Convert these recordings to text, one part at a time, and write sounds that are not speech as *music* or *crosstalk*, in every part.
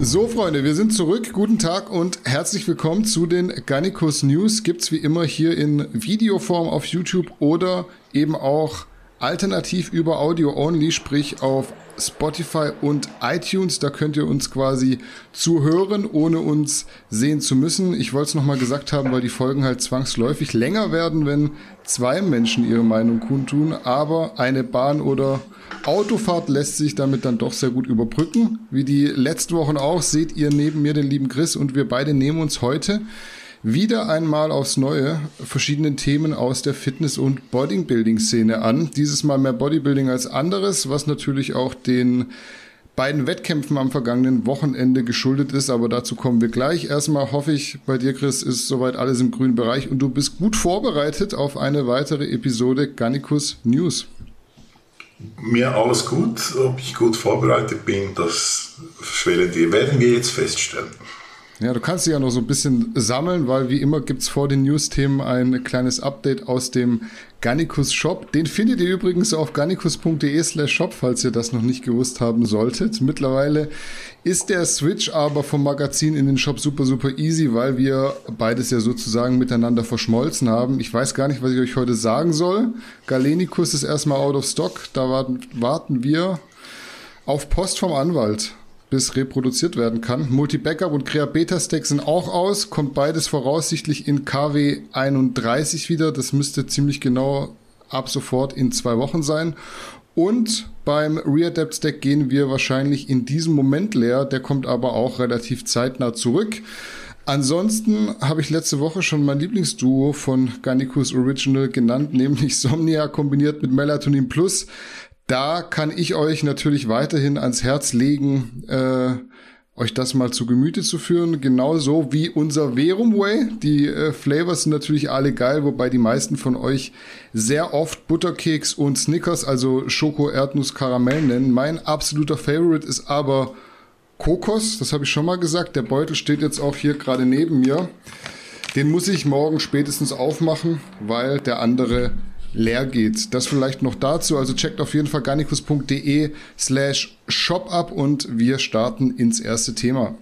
So, Freunde, wir sind zurück. Guten Tag und herzlich willkommen zu den Garnicus News. Gibt's wie immer hier in Videoform auf YouTube oder eben auch alternativ über Audio Only, sprich auf Spotify und iTunes. Da könnt ihr uns quasi zuhören, ohne uns sehen zu müssen. Ich wollte es nochmal gesagt haben, weil die Folgen halt zwangsläufig länger werden, wenn zwei Menschen ihre Meinung kundtun. Aber eine Bahn oder Autofahrt lässt sich damit dann doch sehr gut überbrücken. Wie die letzten Wochen auch, seht ihr neben mir den lieben Chris und wir beide nehmen uns heute wieder einmal aufs Neue verschiedene Themen aus der Fitness- und Bodybuilding-Szene an. Dieses Mal mehr Bodybuilding als anderes, was natürlich auch den beiden Wettkämpfen am vergangenen Wochenende geschuldet ist, aber dazu kommen wir gleich. Erstmal hoffe ich, bei dir, Chris, ist soweit alles im grünen Bereich und du bist gut vorbereitet auf eine weitere Episode Garnicus News. Mir alles gut, ob ich gut vorbereitet bin, das werden wir jetzt feststellen. Ja, du kannst sie ja noch so ein bisschen sammeln, weil wie immer gibt's vor den News-Themen ein kleines Update aus dem Gannicus Shop. Den findet ihr übrigens auf gannicus.de slash shop, falls ihr das noch nicht gewusst haben solltet. Mittlerweile ist der Switch aber vom Magazin in den Shop super, super easy, weil wir beides ja sozusagen miteinander verschmolzen haben. Ich weiß gar nicht, was ich euch heute sagen soll. Galenicus ist erstmal out of stock. Da warten wir auf Post vom Anwalt bis reproduziert werden kann. Multi-Backup und Crea Beta Stack sind auch aus, kommt beides voraussichtlich in KW 31 wieder. Das müsste ziemlich genau ab sofort in zwei Wochen sein. Und beim Readapt Stack gehen wir wahrscheinlich in diesem Moment leer. Der kommt aber auch relativ zeitnah zurück. Ansonsten habe ich letzte Woche schon mein Lieblingsduo von Garnicus Original genannt, *laughs* nämlich Somnia kombiniert mit Melatonin Plus da kann ich euch natürlich weiterhin ans Herz legen, äh, euch das mal zu Gemüte zu führen. Genauso wie unser Verum Way. Die äh, Flavors sind natürlich alle geil, wobei die meisten von euch sehr oft Butterkeks und Snickers, also Schoko, Erdnuss, Karamell nennen. Mein absoluter Favorite ist aber Kokos. Das habe ich schon mal gesagt. Der Beutel steht jetzt auch hier gerade neben mir. Den muss ich morgen spätestens aufmachen, weil der andere leer geht. Das vielleicht noch dazu. Also checkt auf jeden Fall garnicus.de slash shop ab und wir starten ins erste Thema.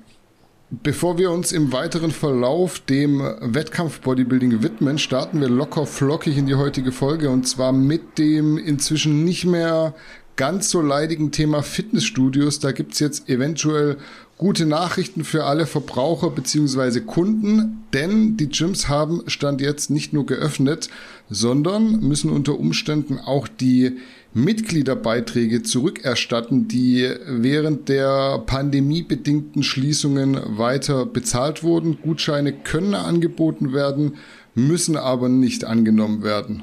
Bevor wir uns im weiteren Verlauf dem Wettkampf-Bodybuilding widmen, starten wir locker flockig in die heutige Folge und zwar mit dem inzwischen nicht mehr ganz so leidigen Thema Fitnessstudios. Da gibt's jetzt eventuell gute Nachrichten für alle Verbraucher bzw. Kunden, denn die Gyms haben Stand jetzt nicht nur geöffnet, sondern müssen unter Umständen auch die Mitgliederbeiträge zurückerstatten, die während der pandemiebedingten Schließungen weiter bezahlt wurden. Gutscheine können angeboten werden, müssen aber nicht angenommen werden.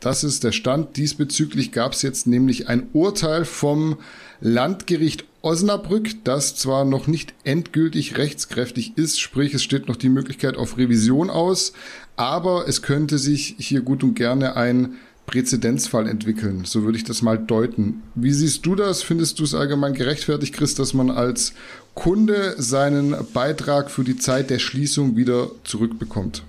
Das ist der Stand. Diesbezüglich gab es jetzt nämlich ein Urteil vom Landgericht Osnabrück, das zwar noch nicht endgültig rechtskräftig ist, sprich es steht noch die Möglichkeit auf Revision aus, aber es könnte sich hier gut und gerne ein Präzedenzfall entwickeln. So würde ich das mal deuten. Wie siehst du das? Findest du es allgemein gerechtfertigt, Chris, dass man als Kunde seinen Beitrag für die Zeit der Schließung wieder zurückbekommt?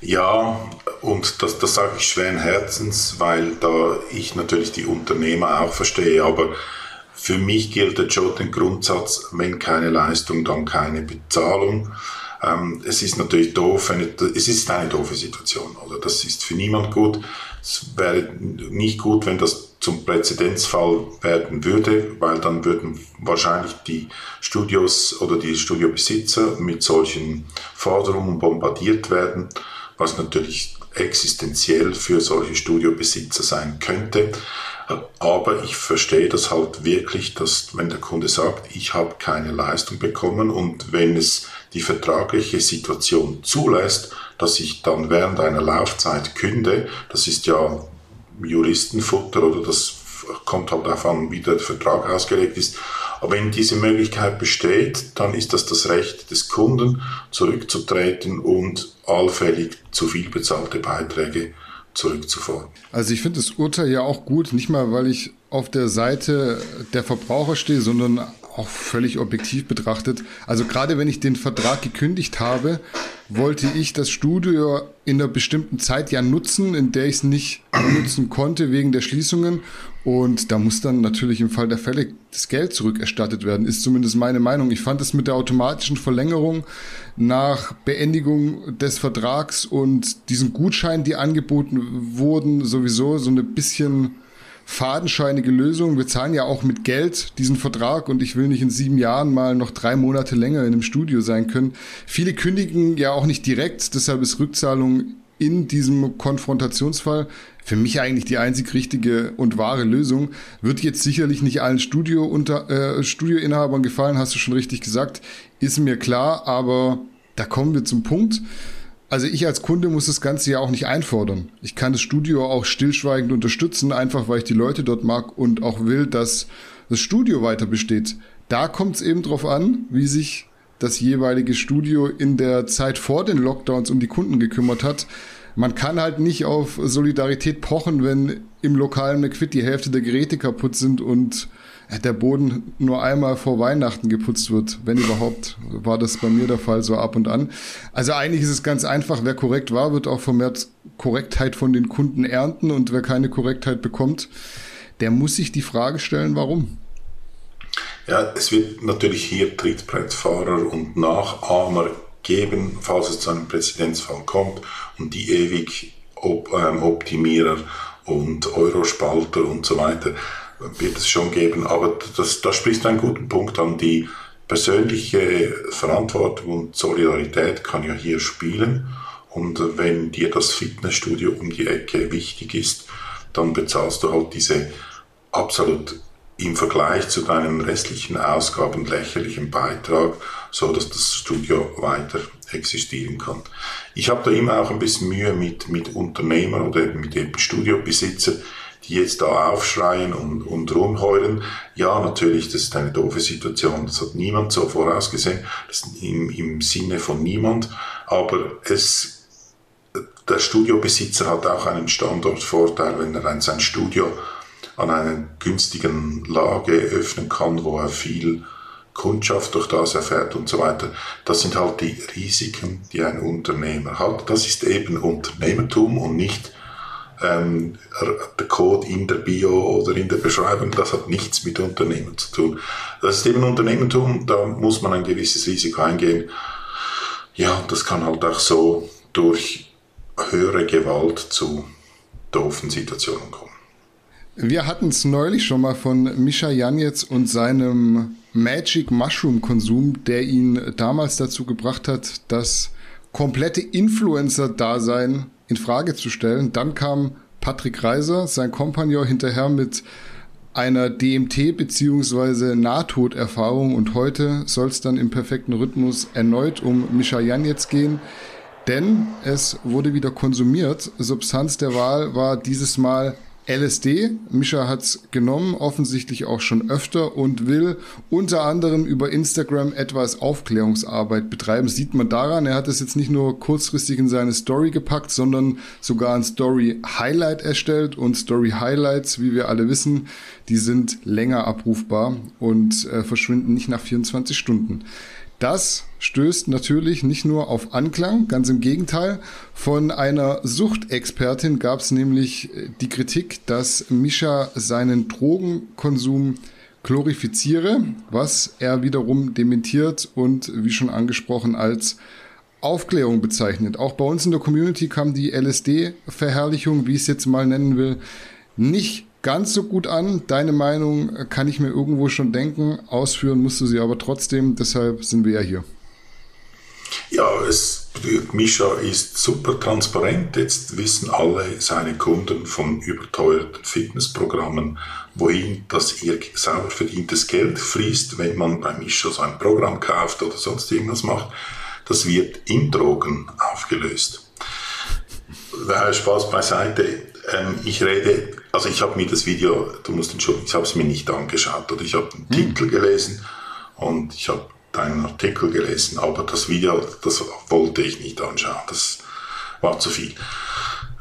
Ja, und das, das sage ich schweren Herzens, weil da ich natürlich die Unternehmer auch verstehe, aber für mich gilt der schon den Grundsatz, wenn keine Leistung, dann keine Bezahlung. Ähm, es ist natürlich doof, eine, es ist eine doofe Situation, oder? Das ist für niemand gut. Es wäre nicht gut, wenn das zum Präzedenzfall werden würde, weil dann würden wahrscheinlich die Studios oder die Studiobesitzer mit solchen Forderungen bombardiert werden was natürlich existenziell für solche Studiobesitzer sein könnte. Aber ich verstehe das halt wirklich, dass wenn der Kunde sagt, ich habe keine Leistung bekommen und wenn es die vertragliche Situation zulässt, dass ich dann während einer Laufzeit künde, das ist ja Juristenfutter oder das kommt halt darauf an, wie der Vertrag ausgelegt ist. Aber wenn diese Möglichkeit besteht, dann ist das das Recht des Kunden, zurückzutreten und allfällig zu viel bezahlte Beiträge zurückzufordern. Also ich finde das Urteil ja auch gut, nicht mal weil ich auf der Seite der Verbraucher stehe, sondern auch völlig objektiv betrachtet. Also gerade wenn ich den Vertrag gekündigt habe, wollte ich das Studio in einer bestimmten Zeit ja nutzen, in der ich es nicht nutzen konnte wegen der Schließungen. Und da muss dann natürlich im Fall der Fälle das Geld zurückerstattet werden, ist zumindest meine Meinung. Ich fand es mit der automatischen Verlängerung nach Beendigung des Vertrags und diesen Gutschein, die angeboten wurden, sowieso so eine bisschen fadenscheinige Lösung. Wir zahlen ja auch mit Geld diesen Vertrag und ich will nicht in sieben Jahren mal noch drei Monate länger in einem Studio sein können. Viele kündigen ja auch nicht direkt, deshalb ist Rückzahlung in diesem Konfrontationsfall für mich eigentlich die einzig richtige und wahre Lösung. Wird jetzt sicherlich nicht allen Studio unter, äh, Studioinhabern gefallen, hast du schon richtig gesagt, ist mir klar, aber da kommen wir zum Punkt. Also ich als Kunde muss das Ganze ja auch nicht einfordern. Ich kann das Studio auch stillschweigend unterstützen, einfach weil ich die Leute dort mag und auch will, dass das Studio weiter besteht. Da kommt es eben drauf an, wie sich das jeweilige Studio in der Zeit vor den Lockdowns um die Kunden gekümmert hat. Man kann halt nicht auf Solidarität pochen, wenn im lokalen McFit die Hälfte der Geräte kaputt sind und der Boden nur einmal vor Weihnachten geputzt wird, wenn überhaupt, war das bei mir der Fall so ab und an. Also eigentlich ist es ganz einfach, wer korrekt war, wird auch vermehrt Korrektheit von den Kunden ernten und wer keine Korrektheit bekommt, der muss sich die Frage stellen, warum. Ja, es wird natürlich hier Trittbrettfahrer und Nachahmer geben, falls es zu einem Präzedenzfall kommt und die ewig ähm, Optimierer und Eurospalter und so weiter wird es schon geben. Aber das, das spricht einen guten Punkt an. Die persönliche Verantwortung und Solidarität kann ja hier spielen. Und wenn dir das Fitnessstudio um die Ecke wichtig ist, dann bezahlst du halt diese absolut im Vergleich zu deinen restlichen Ausgaben lächerlichen Beitrag, so dass das Studio weiter existieren kann. Ich habe da immer auch ein bisschen Mühe mit, mit Unternehmern oder mit eben Studiobesitzer, die jetzt da aufschreien und, und rumheulen. Ja, natürlich, das ist eine doofe Situation. Das hat niemand so vorausgesehen. Das im, im Sinne von niemand. Aber es, der Studiobesitzer hat auch einen Standortvorteil, wenn er ein, sein Studio an einer günstigen Lage öffnen kann, wo er viel Kundschaft durch das erfährt und so weiter. Das sind halt die Risiken, die ein Unternehmer hat. Das ist eben Unternehmertum und nicht ähm, der Code in der Bio oder in der Beschreibung, das hat nichts mit Unternehmen zu tun. Das ist eben Unternehmertum, da muss man ein gewisses Risiko eingehen. Ja, das kann halt auch so durch höhere Gewalt zu doofen Situationen kommen. Wir hatten es neulich schon mal von Mischa Janetz und seinem Magic Mushroom Konsum, der ihn damals dazu gebracht hat, das komplette Influencer-Dasein in Frage zu stellen. Dann kam Patrick Reiser, sein Kompagnon, hinterher mit einer DMT- bzw. Nahtoderfahrung und heute soll es dann im perfekten Rhythmus erneut um Misha jetzt gehen, denn es wurde wieder konsumiert. Substanz der Wahl war dieses Mal LSD. Mischa hat's genommen, offensichtlich auch schon öfter und will unter anderem über Instagram etwas Aufklärungsarbeit betreiben. Sieht man daran, er hat es jetzt nicht nur kurzfristig in seine Story gepackt, sondern sogar ein Story Highlight erstellt und Story Highlights, wie wir alle wissen, die sind länger abrufbar und äh, verschwinden nicht nach 24 Stunden. Das stößt natürlich nicht nur auf Anklang, ganz im Gegenteil. Von einer Suchtexpertin gab es nämlich äh, die Kritik, dass Mischa seinen Drogenkonsum glorifiziere, was er wiederum dementiert und wie schon angesprochen als Aufklärung bezeichnet. Auch bei uns in der Community kam die LSD-Verherrlichung, wie ich es jetzt mal nennen will, nicht ganz so gut an. Deine Meinung kann ich mir irgendwo schon denken. Ausführen musst du sie aber trotzdem. Deshalb sind wir ja hier. Ja, es, Mischa ist super transparent. Jetzt wissen alle seine Kunden von überteuerten Fitnessprogrammen, wohin das ihr sauber verdientes Geld fließt, wenn man bei Mischa so ein Programm kauft oder sonst irgendwas macht. Das wird in Drogen aufgelöst. Spaß beiseite. Ähm, ich rede also ich habe mir das Video, du musst entschuldigen, ich habe es mir nicht angeschaut oder ich habe den hm. Titel gelesen und ich habe deinen Artikel gelesen, aber das Video, das wollte ich nicht anschauen, das war zu viel.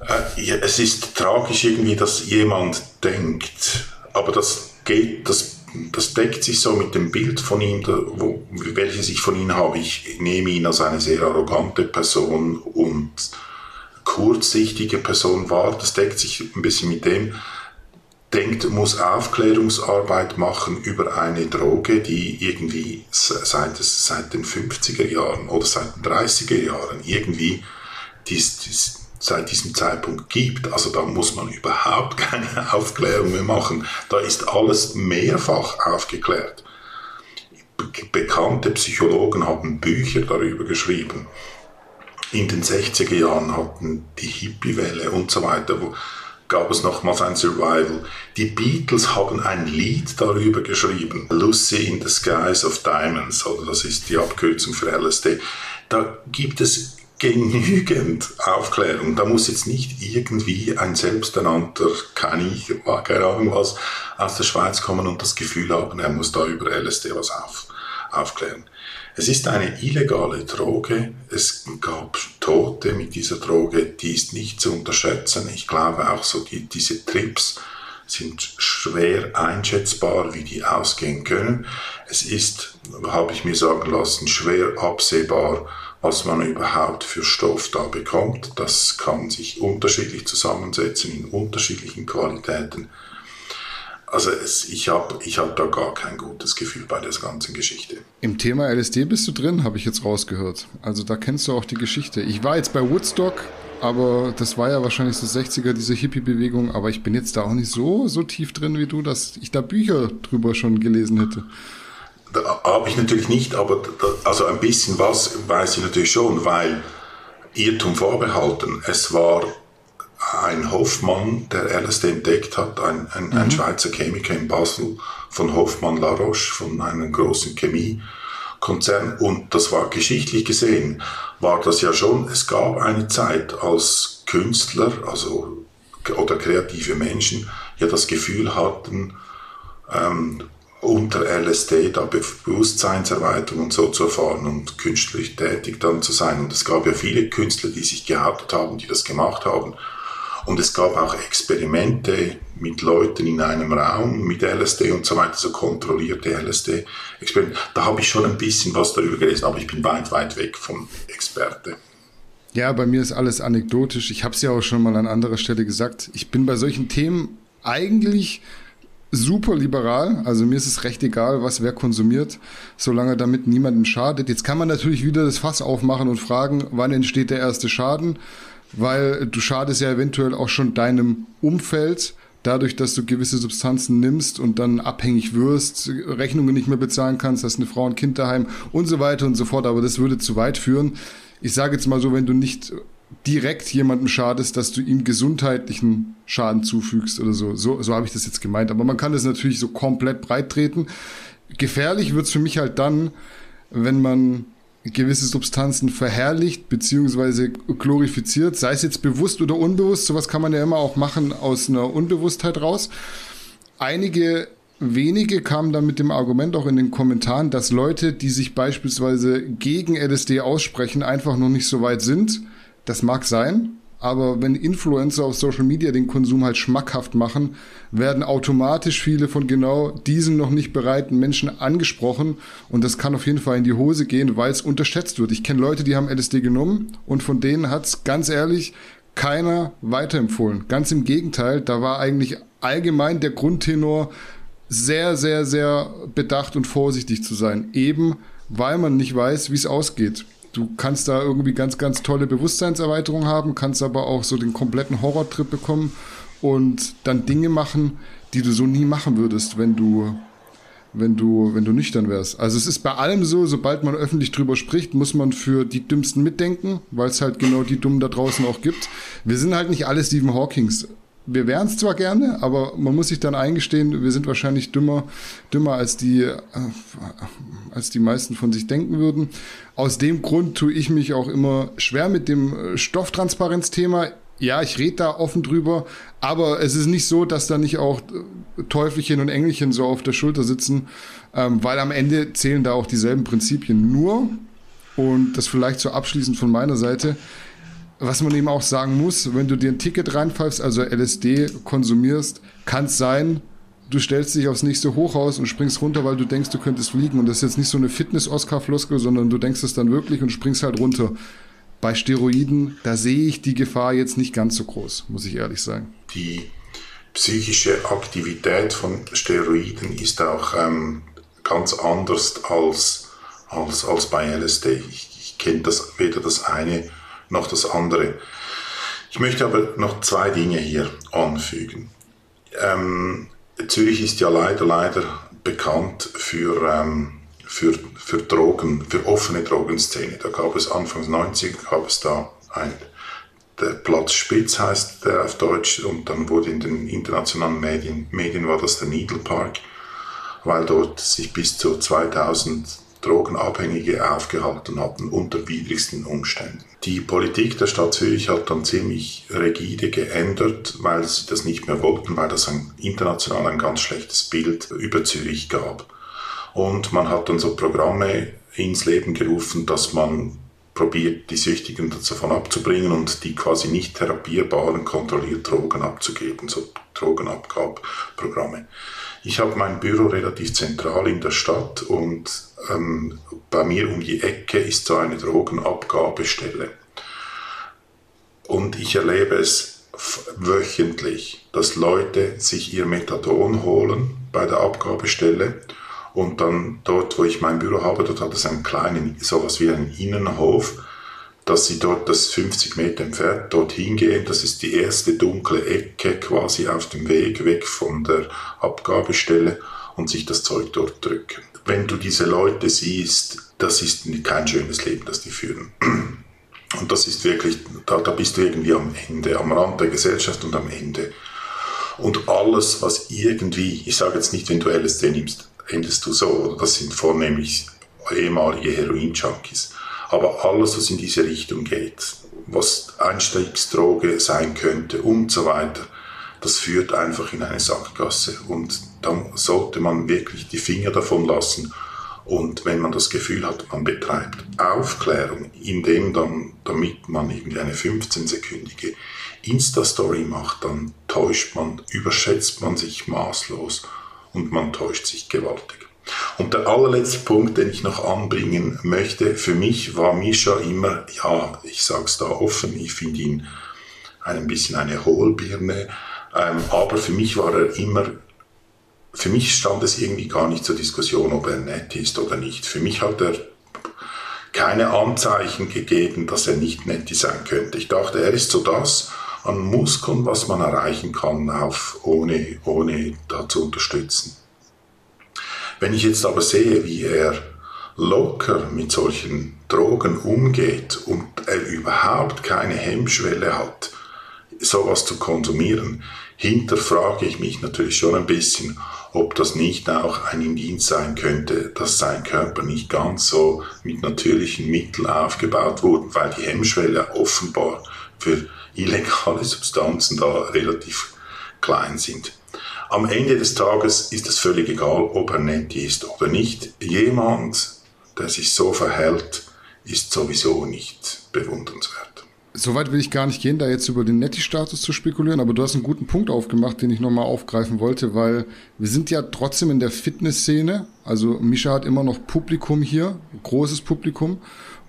Äh, es ist tragisch irgendwie, dass jemand denkt, aber das geht, das. Das deckt sich so mit dem Bild von ihm, wo, welches ich von ihm habe. Ich nehme ihn als eine sehr arrogante Person und kurzsichtige Person wahr. Das deckt sich ein bisschen mit dem. Denkt, muss Aufklärungsarbeit machen über eine Droge, die irgendwie seit, seit den 50er Jahren oder seit den 30er Jahren irgendwie dies, dies, seit diesem Zeitpunkt gibt. Also da muss man überhaupt *laughs* keine Aufklärung mehr machen. Da ist alles mehrfach aufgeklärt. Bekannte Psychologen haben Bücher darüber geschrieben. In den 60er Jahren hatten die Hippie-Welle und so weiter, wo gab es nochmals ein Survival. Die Beatles haben ein Lied darüber geschrieben, Lucy in the Skies of Diamonds, oder das ist die Abkürzung für LSD. Da gibt es genügend Aufklärung. Da muss jetzt nicht irgendwie ein selbsternannter Kanich, keine Ahnung was, aus der Schweiz kommen und das Gefühl haben, er muss da über LSD was auf, aufklären. Es ist eine illegale Droge. Es gab Tote mit dieser Droge, die ist nicht zu unterschätzen. Ich glaube auch so die, diese Trips sind schwer einschätzbar, wie die ausgehen können. Es ist, habe ich mir sagen lassen, schwer absehbar, was man überhaupt für Stoff da bekommt. Das kann sich unterschiedlich zusammensetzen in unterschiedlichen Qualitäten. Also es, ich habe ich hab da gar kein gutes Gefühl bei der ganzen Geschichte. Im Thema LSD bist du drin, habe ich jetzt rausgehört. Also da kennst du auch die Geschichte. Ich war jetzt bei Woodstock, aber das war ja wahrscheinlich so 60er, diese Hippie-Bewegung, aber ich bin jetzt da auch nicht so, so tief drin wie du, dass ich da Bücher drüber schon gelesen hätte habe ich natürlich nicht, aber da, also ein bisschen was weiß ich natürlich schon, weil Irrtum vorbehalten. Es war ein Hoffmann, der LSD entdeckt hat, ein, ein, mhm. ein Schweizer Chemiker in Basel von Hoffmann La Roche, von einem großen Chemiekonzern. Und das war geschichtlich gesehen, war das ja schon, es gab eine Zeit, als Künstler, also oder kreative Menschen ja das Gefühl hatten, ähm, unter LSD da Bewusstseinserweiterung und so zu erfahren und künstlich tätig dann zu sein. Und es gab ja viele Künstler, die sich gehabt haben, die das gemacht haben. Und es gab auch Experimente mit Leuten in einem Raum mit LSD und so weiter, so kontrollierte LSD-Experimente. Da habe ich schon ein bisschen was darüber gelesen, aber ich bin weit, weit weg vom Experte. Ja, bei mir ist alles anekdotisch. Ich habe es ja auch schon mal an anderer Stelle gesagt. Ich bin bei solchen Themen eigentlich super liberal. Also mir ist es recht egal, was wer konsumiert, solange damit niemandem schadet. Jetzt kann man natürlich wieder das Fass aufmachen und fragen, wann entsteht der erste Schaden, weil du schadest ja eventuell auch schon deinem Umfeld dadurch, dass du gewisse Substanzen nimmst und dann abhängig wirst, Rechnungen nicht mehr bezahlen kannst, hast eine Frau und Kind daheim und so weiter und so fort. Aber das würde zu weit führen. Ich sage jetzt mal so, wenn du nicht direkt jemandem schadest, dass du ihm gesundheitlichen Schaden zufügst oder so. So, so habe ich das jetzt gemeint. Aber man kann das natürlich so komplett breit treten. Gefährlich wird es für mich halt dann, wenn man gewisse Substanzen verherrlicht beziehungsweise glorifiziert, sei es jetzt bewusst oder unbewusst. Sowas kann man ja immer auch machen aus einer Unbewusstheit raus. Einige wenige kamen dann mit dem Argument auch in den Kommentaren, dass Leute, die sich beispielsweise gegen LSD aussprechen, einfach noch nicht so weit sind das mag sein, aber wenn Influencer auf Social Media den Konsum halt schmackhaft machen, werden automatisch viele von genau diesen noch nicht bereiten Menschen angesprochen und das kann auf jeden Fall in die Hose gehen, weil es unterschätzt wird. Ich kenne Leute, die haben LSD genommen und von denen hat es ganz ehrlich keiner weiterempfohlen. Ganz im Gegenteil, da war eigentlich allgemein der Grundtenor sehr, sehr, sehr bedacht und vorsichtig zu sein, eben weil man nicht weiß, wie es ausgeht du kannst da irgendwie ganz, ganz tolle Bewusstseinserweiterung haben, kannst aber auch so den kompletten Horrortrip bekommen und dann Dinge machen, die du so nie machen würdest, wenn du wenn du, wenn du nüchtern wärst. Also es ist bei allem so, sobald man öffentlich drüber spricht, muss man für die Dümmsten mitdenken, weil es halt genau die Dummen da draußen auch gibt. Wir sind halt nicht alle Stephen Hawkings wir wären es zwar gerne, aber man muss sich dann eingestehen, wir sind wahrscheinlich dümmer, dümmer als die, äh, als die meisten von sich denken würden. Aus dem Grund tue ich mich auch immer schwer mit dem äh, Stofftransparenzthema. Ja, ich rede da offen drüber, aber es ist nicht so, dass da nicht auch äh, Teufelchen und Engelchen so auf der Schulter sitzen, ähm, weil am Ende zählen da auch dieselben Prinzipien. Nur, und das vielleicht so abschließend von meiner Seite, was man eben auch sagen muss, wenn du dir ein Ticket reinpfeifst, also LSD konsumierst, kann es sein, du stellst dich aufs nächste Hochhaus und springst runter, weil du denkst, du könntest fliegen. Und das ist jetzt nicht so eine Fitness-Oscar-Floskel, sondern du denkst es dann wirklich und springst halt runter. Bei Steroiden, da sehe ich die Gefahr jetzt nicht ganz so groß, muss ich ehrlich sagen. Die psychische Aktivität von Steroiden ist auch ähm, ganz anders als, als, als bei LSD. Ich, ich kenne das weder das eine noch das andere. Ich möchte aber noch zwei Dinge hier anfügen. Ähm, Zürich ist ja leider, leider bekannt für, ähm, für, für Drogen, für offene Drogenszene. Da gab es Anfangs 90 gab es da ein, der Platz Spitz heißt der auf Deutsch und dann wurde in den internationalen Medien, Medien war das der Needle Park, weil dort sich bis zu 2000 Drogenabhängige aufgehalten hatten unter widrigsten Umständen. Die Politik der Stadt Zürich hat dann ziemlich rigide geändert, weil sie das nicht mehr wollten, weil das ein, international ein ganz schlechtes Bild über Zürich gab. Und man hat dann so Programme ins Leben gerufen, dass man probiert, die Süchtigen davon abzubringen und die quasi nicht therapierbaren kontrolliert Drogen abzugeben, so Drogenabgabprogramme. Ich habe mein Büro relativ zentral in der Stadt und ähm, bei mir um die Ecke ist so eine Drogenabgabestelle. Und ich erlebe es wöchentlich, dass Leute sich ihr Methadon holen bei der Abgabestelle und dann dort, wo ich mein Büro habe, dort hat es einen kleinen, sowas wie einen Innenhof dass sie dort das 50 Meter entfernt dorthin gehen. Das ist die erste dunkle Ecke quasi auf dem Weg weg von der Abgabestelle und sich das Zeug dort drücken. Wenn du diese Leute siehst, das ist kein schönes Leben, das die führen. *clears throat* Und das ist wirklich, da, da bist du irgendwie am Ende, am Rand der Gesellschaft und am Ende. Und alles, was irgendwie, ich sage jetzt nicht, wenn du LSD nimmst, endest du so, das sind vornehmlich ehemalige Heroin-Junkies. Aber alles, was in diese Richtung geht, was Einstiegsdroge sein könnte und so weiter, das führt einfach in eine Sackgasse. Und dann sollte man wirklich die Finger davon lassen. Und wenn man das Gefühl hat, man betreibt Aufklärung, indem dann, damit man irgendwie eine 15-sekündige Insta-Story macht, dann täuscht man, überschätzt man sich maßlos und man täuscht sich gewaltig. Und der allerletzte Punkt, den ich noch anbringen möchte, für mich war Misha immer, ja, ich sag's da offen, ich finde ihn ein bisschen eine Hohlbirne, ähm, aber für mich war er immer, für mich stand es irgendwie gar nicht zur Diskussion, ob er nett ist oder nicht. Für mich hat er keine Anzeichen gegeben, dass er nicht nett sein könnte. Ich dachte, er ist so das an Muskeln, was man erreichen kann, auf, ohne, ohne da zu unterstützen. Wenn ich jetzt aber sehe, wie er locker mit solchen Drogen umgeht und er überhaupt keine Hemmschwelle hat, sowas zu konsumieren, hinterfrage ich mich natürlich schon ein bisschen, ob das nicht auch ein Indiz sein könnte, dass sein Körper nicht ganz so mit natürlichen Mitteln aufgebaut wurde, weil die Hemmschwelle offenbar für illegale Substanzen da relativ klein sind. Am Ende des Tages ist es völlig egal, ob er nett ist oder nicht. Jemand, der sich so verhält, ist sowieso nicht bewundernswert. Soweit will ich gar nicht gehen, da jetzt über den Netti-Status zu spekulieren, aber du hast einen guten Punkt aufgemacht, den ich nochmal aufgreifen wollte, weil wir sind ja trotzdem in der Fitnessszene. Also Misha hat immer noch Publikum hier, großes Publikum.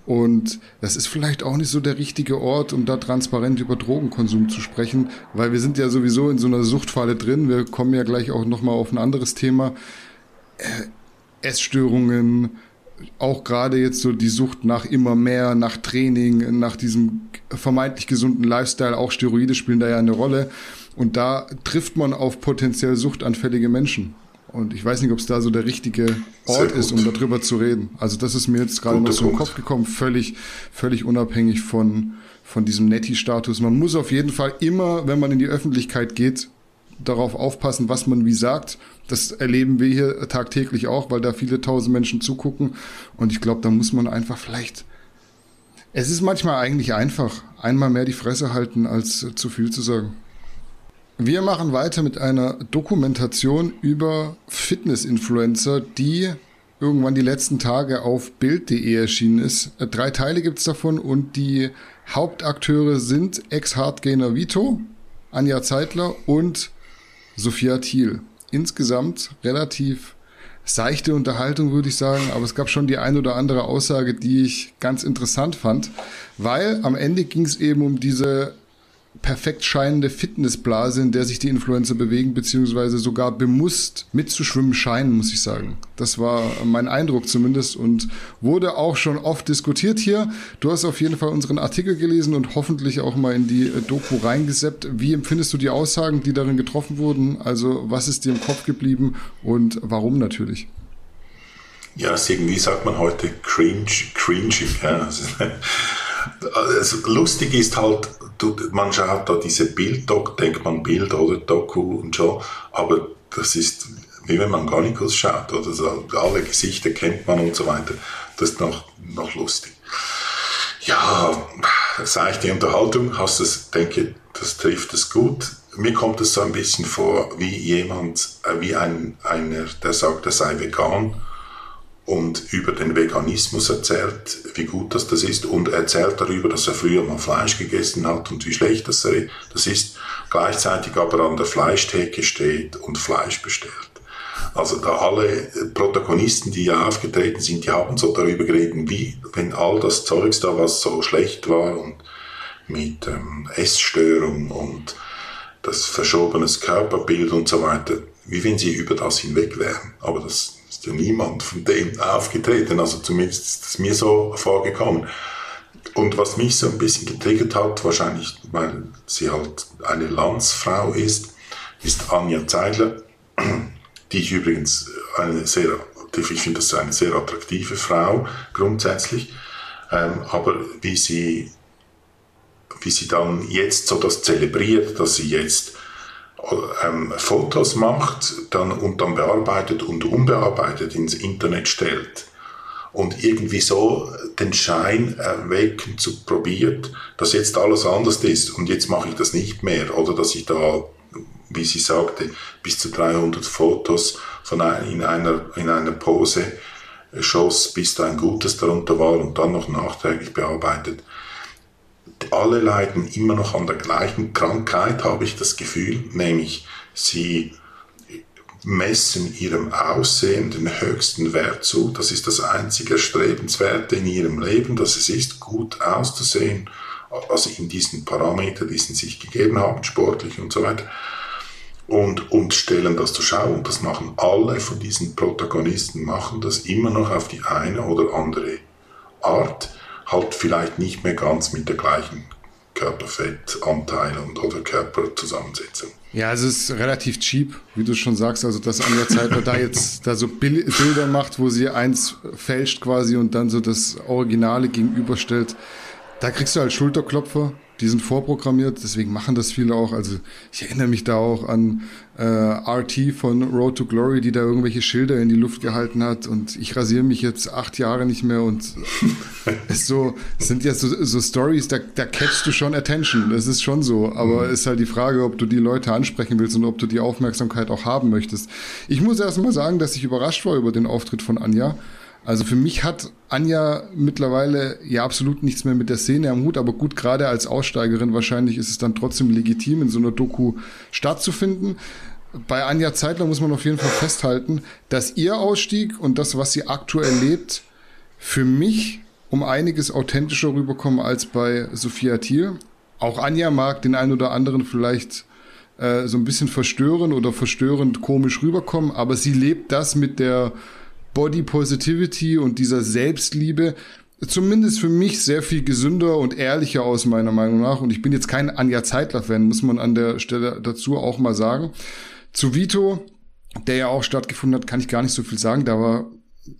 Und das ist vielleicht auch nicht so der richtige Ort, um da transparent über Drogenkonsum zu sprechen, weil wir sind ja sowieso in so einer Suchtfalle drin. Wir kommen ja gleich auch nochmal auf ein anderes Thema. Äh, Essstörungen, auch gerade jetzt so die Sucht nach immer mehr, nach Training, nach diesem vermeintlich gesunden Lifestyle, auch Steroide spielen da ja eine Rolle. Und da trifft man auf potenziell suchtanfällige Menschen. Und ich weiß nicht, ob es da so der richtige Ort ist, um darüber zu reden. Also das ist mir jetzt gerade noch so im Kopf gekommen, völlig, völlig unabhängig von, von diesem Netti-Status. Man muss auf jeden Fall immer, wenn man in die Öffentlichkeit geht, darauf aufpassen, was man wie sagt. Das erleben wir hier tagtäglich auch, weil da viele tausend Menschen zugucken. Und ich glaube, da muss man einfach vielleicht. Es ist manchmal eigentlich einfach, einmal mehr die Fresse halten, als zu viel zu sagen. Wir machen weiter mit einer Dokumentation über Fitness-Influencer, die irgendwann die letzten Tage auf Bild.de erschienen ist. Drei Teile gibt es davon und die Hauptakteure sind Ex-Hardgainer Vito, Anja Zeitler und Sophia Thiel. insgesamt relativ seichte Unterhaltung, würde ich sagen, aber es gab schon die ein oder andere Aussage, die ich ganz interessant fand, weil am Ende ging es eben um diese perfekt scheinende Fitnessblase, in der sich die Influencer bewegen, beziehungsweise sogar bemusst mitzuschwimmen scheinen, muss ich sagen. Das war mein Eindruck zumindest und wurde auch schon oft diskutiert hier. Du hast auf jeden Fall unseren Artikel gelesen und hoffentlich auch mal in die Doku reingeseppt. Wie empfindest du die Aussagen, die darin getroffen wurden? Also was ist dir im Kopf geblieben und warum natürlich? Ja, irgendwie sagt man heute cringe, cringy. Ja. *laughs* Also, lustig ist halt, man schaut da diese Bild-Doc, denkt man Bild oder Doku und so, aber das ist wie wenn man Garnicus schaut, oder so, alle Gesichter kennt man und so weiter. Das ist noch, noch lustig. Ja, seichte Unterhaltung, hast es, denke, das trifft es gut. Mir kommt es so ein bisschen vor, wie jemand, äh, wie ein, einer, der sagt, er sei vegan und über den Veganismus erzählt, wie gut das, das ist und erzählt darüber, dass er früher mal Fleisch gegessen hat und wie schlecht das, das ist, gleichzeitig aber an der Fleischtheke steht und Fleisch bestellt. Also da alle Protagonisten, die ja aufgetreten sind, die haben so darüber geredet, wie wenn all das Zeugs da, was so schlecht war und mit ähm, Essstörung und das verschobenes Körperbild und so weiter, wie wenn sie über das hinweg wären. Aber das ja niemand von dem aufgetreten, also zumindest ist es mir so vorgekommen. Und was mich so ein bisschen getriggert hat, wahrscheinlich weil sie halt eine Landsfrau ist, ist Anja Zeidler, die ich übrigens eine sehr, ich finde das eine sehr attraktive Frau grundsätzlich, ähm, aber wie sie, wie sie dann jetzt so das zelebriert, dass sie jetzt ähm, Fotos macht dann, und dann bearbeitet und unbearbeitet ins Internet stellt und irgendwie so den Schein erwecken zu probiert, dass jetzt alles anders ist und jetzt mache ich das nicht mehr oder? Dass ich da, wie sie sagte, bis zu 300 Fotos von ein, in, einer, in einer Pose schoss, bis da ein gutes darunter war und dann noch nachträglich bearbeitet alle leiden immer noch an der gleichen Krankheit, habe ich das Gefühl, nämlich sie messen ihrem Aussehen den höchsten Wert zu. Das ist das einzige Strebenswerte in ihrem Leben, dass es ist, gut auszusehen, also in diesen Parametern, die sie sich gegeben haben, sportlich und so weiter. Und, und stellen das zur Schau. Und das machen alle von diesen Protagonisten, machen das immer noch auf die eine oder andere Art halt vielleicht nicht mehr ganz mit der gleichen Körperfettanteil und oder Körperzusammensetzung. Ja, es ist relativ cheap, wie du schon sagst, also dass Anja Zeitler da jetzt da so Bilder macht, wo sie eins fälscht quasi und dann so das Originale gegenüberstellt. Da kriegst du halt Schulterklopfer, die sind vorprogrammiert, deswegen machen das viele auch. Also ich erinnere mich da auch an äh, RT von Road to Glory, die da irgendwelche Schilder in die Luft gehalten hat und ich rasiere mich jetzt acht Jahre nicht mehr und *laughs* es so es sind ja so, so Stories, da, da catchst du schon Attention. Das ist schon so, aber mhm. ist halt die Frage, ob du die Leute ansprechen willst und ob du die Aufmerksamkeit auch haben möchtest. Ich muss erst mal sagen, dass ich überrascht war über den Auftritt von Anja. Also für mich hat Anja mittlerweile ja absolut nichts mehr mit der Szene am Hut, aber gut, gerade als Aussteigerin wahrscheinlich ist es dann trotzdem legitim, in so einer Doku stattzufinden. Bei Anja Zeitler muss man auf jeden Fall festhalten, dass ihr Ausstieg und das, was sie aktuell lebt, für mich um einiges authentischer rüberkommen als bei Sophia Thiel. Auch Anja mag den einen oder anderen vielleicht äh, so ein bisschen verstören oder verstörend komisch rüberkommen, aber sie lebt das mit der Body Positivity und dieser Selbstliebe zumindest für mich sehr viel gesünder und ehrlicher aus meiner Meinung nach. Und ich bin jetzt kein Anja Zeitler-Fan, muss man an der Stelle dazu auch mal sagen. Zu Vito, der ja auch stattgefunden hat, kann ich gar nicht so viel sagen. Da war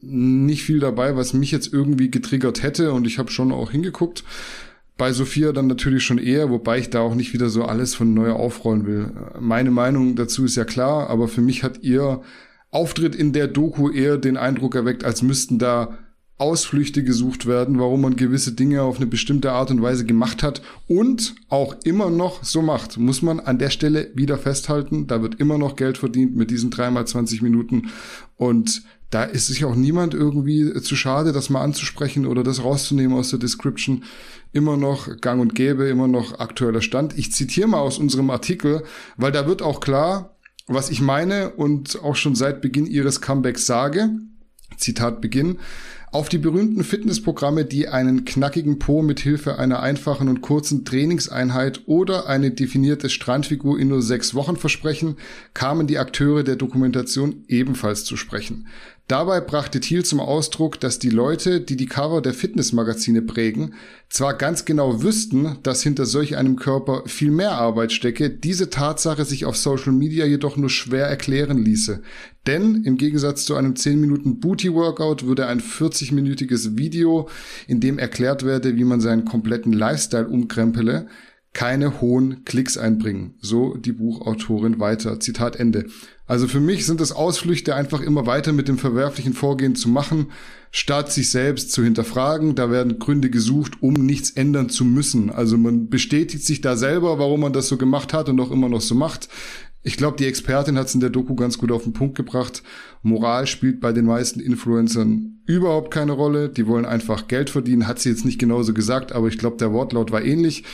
nicht viel dabei, was mich jetzt irgendwie getriggert hätte und ich habe schon auch hingeguckt. Bei Sophia dann natürlich schon eher, wobei ich da auch nicht wieder so alles von neu aufrollen will. Meine Meinung dazu ist ja klar, aber für mich hat ihr Auftritt in der Doku eher den Eindruck erweckt, als müssten da Ausflüchte gesucht werden, warum man gewisse Dinge auf eine bestimmte Art und Weise gemacht hat und auch immer noch so macht. Muss man an der Stelle wieder festhalten, da wird immer noch Geld verdient mit diesen dreimal 20 Minuten und da ist sich auch niemand irgendwie zu schade, das mal anzusprechen oder das rauszunehmen aus der Description. Immer noch gang und gäbe, immer noch aktueller Stand. Ich zitiere mal aus unserem Artikel, weil da wird auch klar, was ich meine und auch schon seit Beginn ihres Comebacks sage. Zitat Beginn. Auf die berühmten Fitnessprogramme, die einen knackigen Po mit Hilfe einer einfachen und kurzen Trainingseinheit oder eine definierte Strandfigur in nur sechs Wochen versprechen, kamen die Akteure der Dokumentation ebenfalls zu sprechen. Dabei brachte Thiel zum Ausdruck, dass die Leute, die die Cover der Fitnessmagazine prägen, zwar ganz genau wüssten, dass hinter solch einem Körper viel mehr Arbeit stecke, diese Tatsache sich auf Social Media jedoch nur schwer erklären ließe. Denn im Gegensatz zu einem 10 Minuten Booty-Workout würde ein 40-minütiges Video, in dem erklärt werde, wie man seinen kompletten Lifestyle umkrempele, keine hohen Klicks einbringen. So die Buchautorin weiter. Zitat Ende. Also für mich sind es Ausflüchte, einfach immer weiter mit dem verwerflichen Vorgehen zu machen, statt sich selbst zu hinterfragen. Da werden Gründe gesucht, um nichts ändern zu müssen. Also man bestätigt sich da selber, warum man das so gemacht hat und auch immer noch so macht. Ich glaube, die Expertin hat es in der Doku ganz gut auf den Punkt gebracht. Moral spielt bei den meisten Influencern überhaupt keine Rolle. Die wollen einfach Geld verdienen. Hat sie jetzt nicht genauso gesagt, aber ich glaube, der Wortlaut war ähnlich.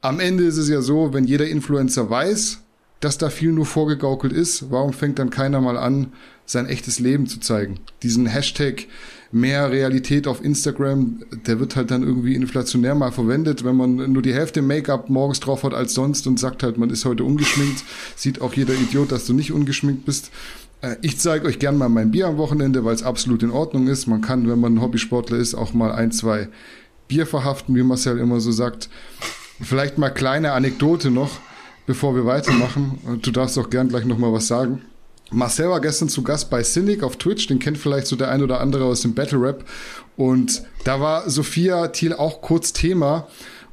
Am Ende ist es ja so, wenn jeder Influencer weiß, dass da viel nur vorgegaukelt ist, warum fängt dann keiner mal an, sein echtes Leben zu zeigen? Diesen Hashtag mehr Realität auf Instagram, der wird halt dann irgendwie inflationär mal verwendet, wenn man nur die Hälfte Make-up morgens drauf hat als sonst und sagt halt, man ist heute ungeschminkt, sieht auch jeder Idiot, dass du nicht ungeschminkt bist. Äh, ich zeige euch gern mal mein Bier am Wochenende, weil es absolut in Ordnung ist. Man kann, wenn man ein Hobbysportler ist, auch mal ein, zwei Bier verhaften, wie Marcel immer so sagt. Vielleicht mal kleine Anekdote noch, bevor wir weitermachen. Du darfst auch gern gleich noch mal was sagen. Marcel war gestern zu Gast bei Cynic auf Twitch, den kennt vielleicht so der ein oder andere aus dem Battle Rap. Und da war Sophia Thiel auch kurz Thema.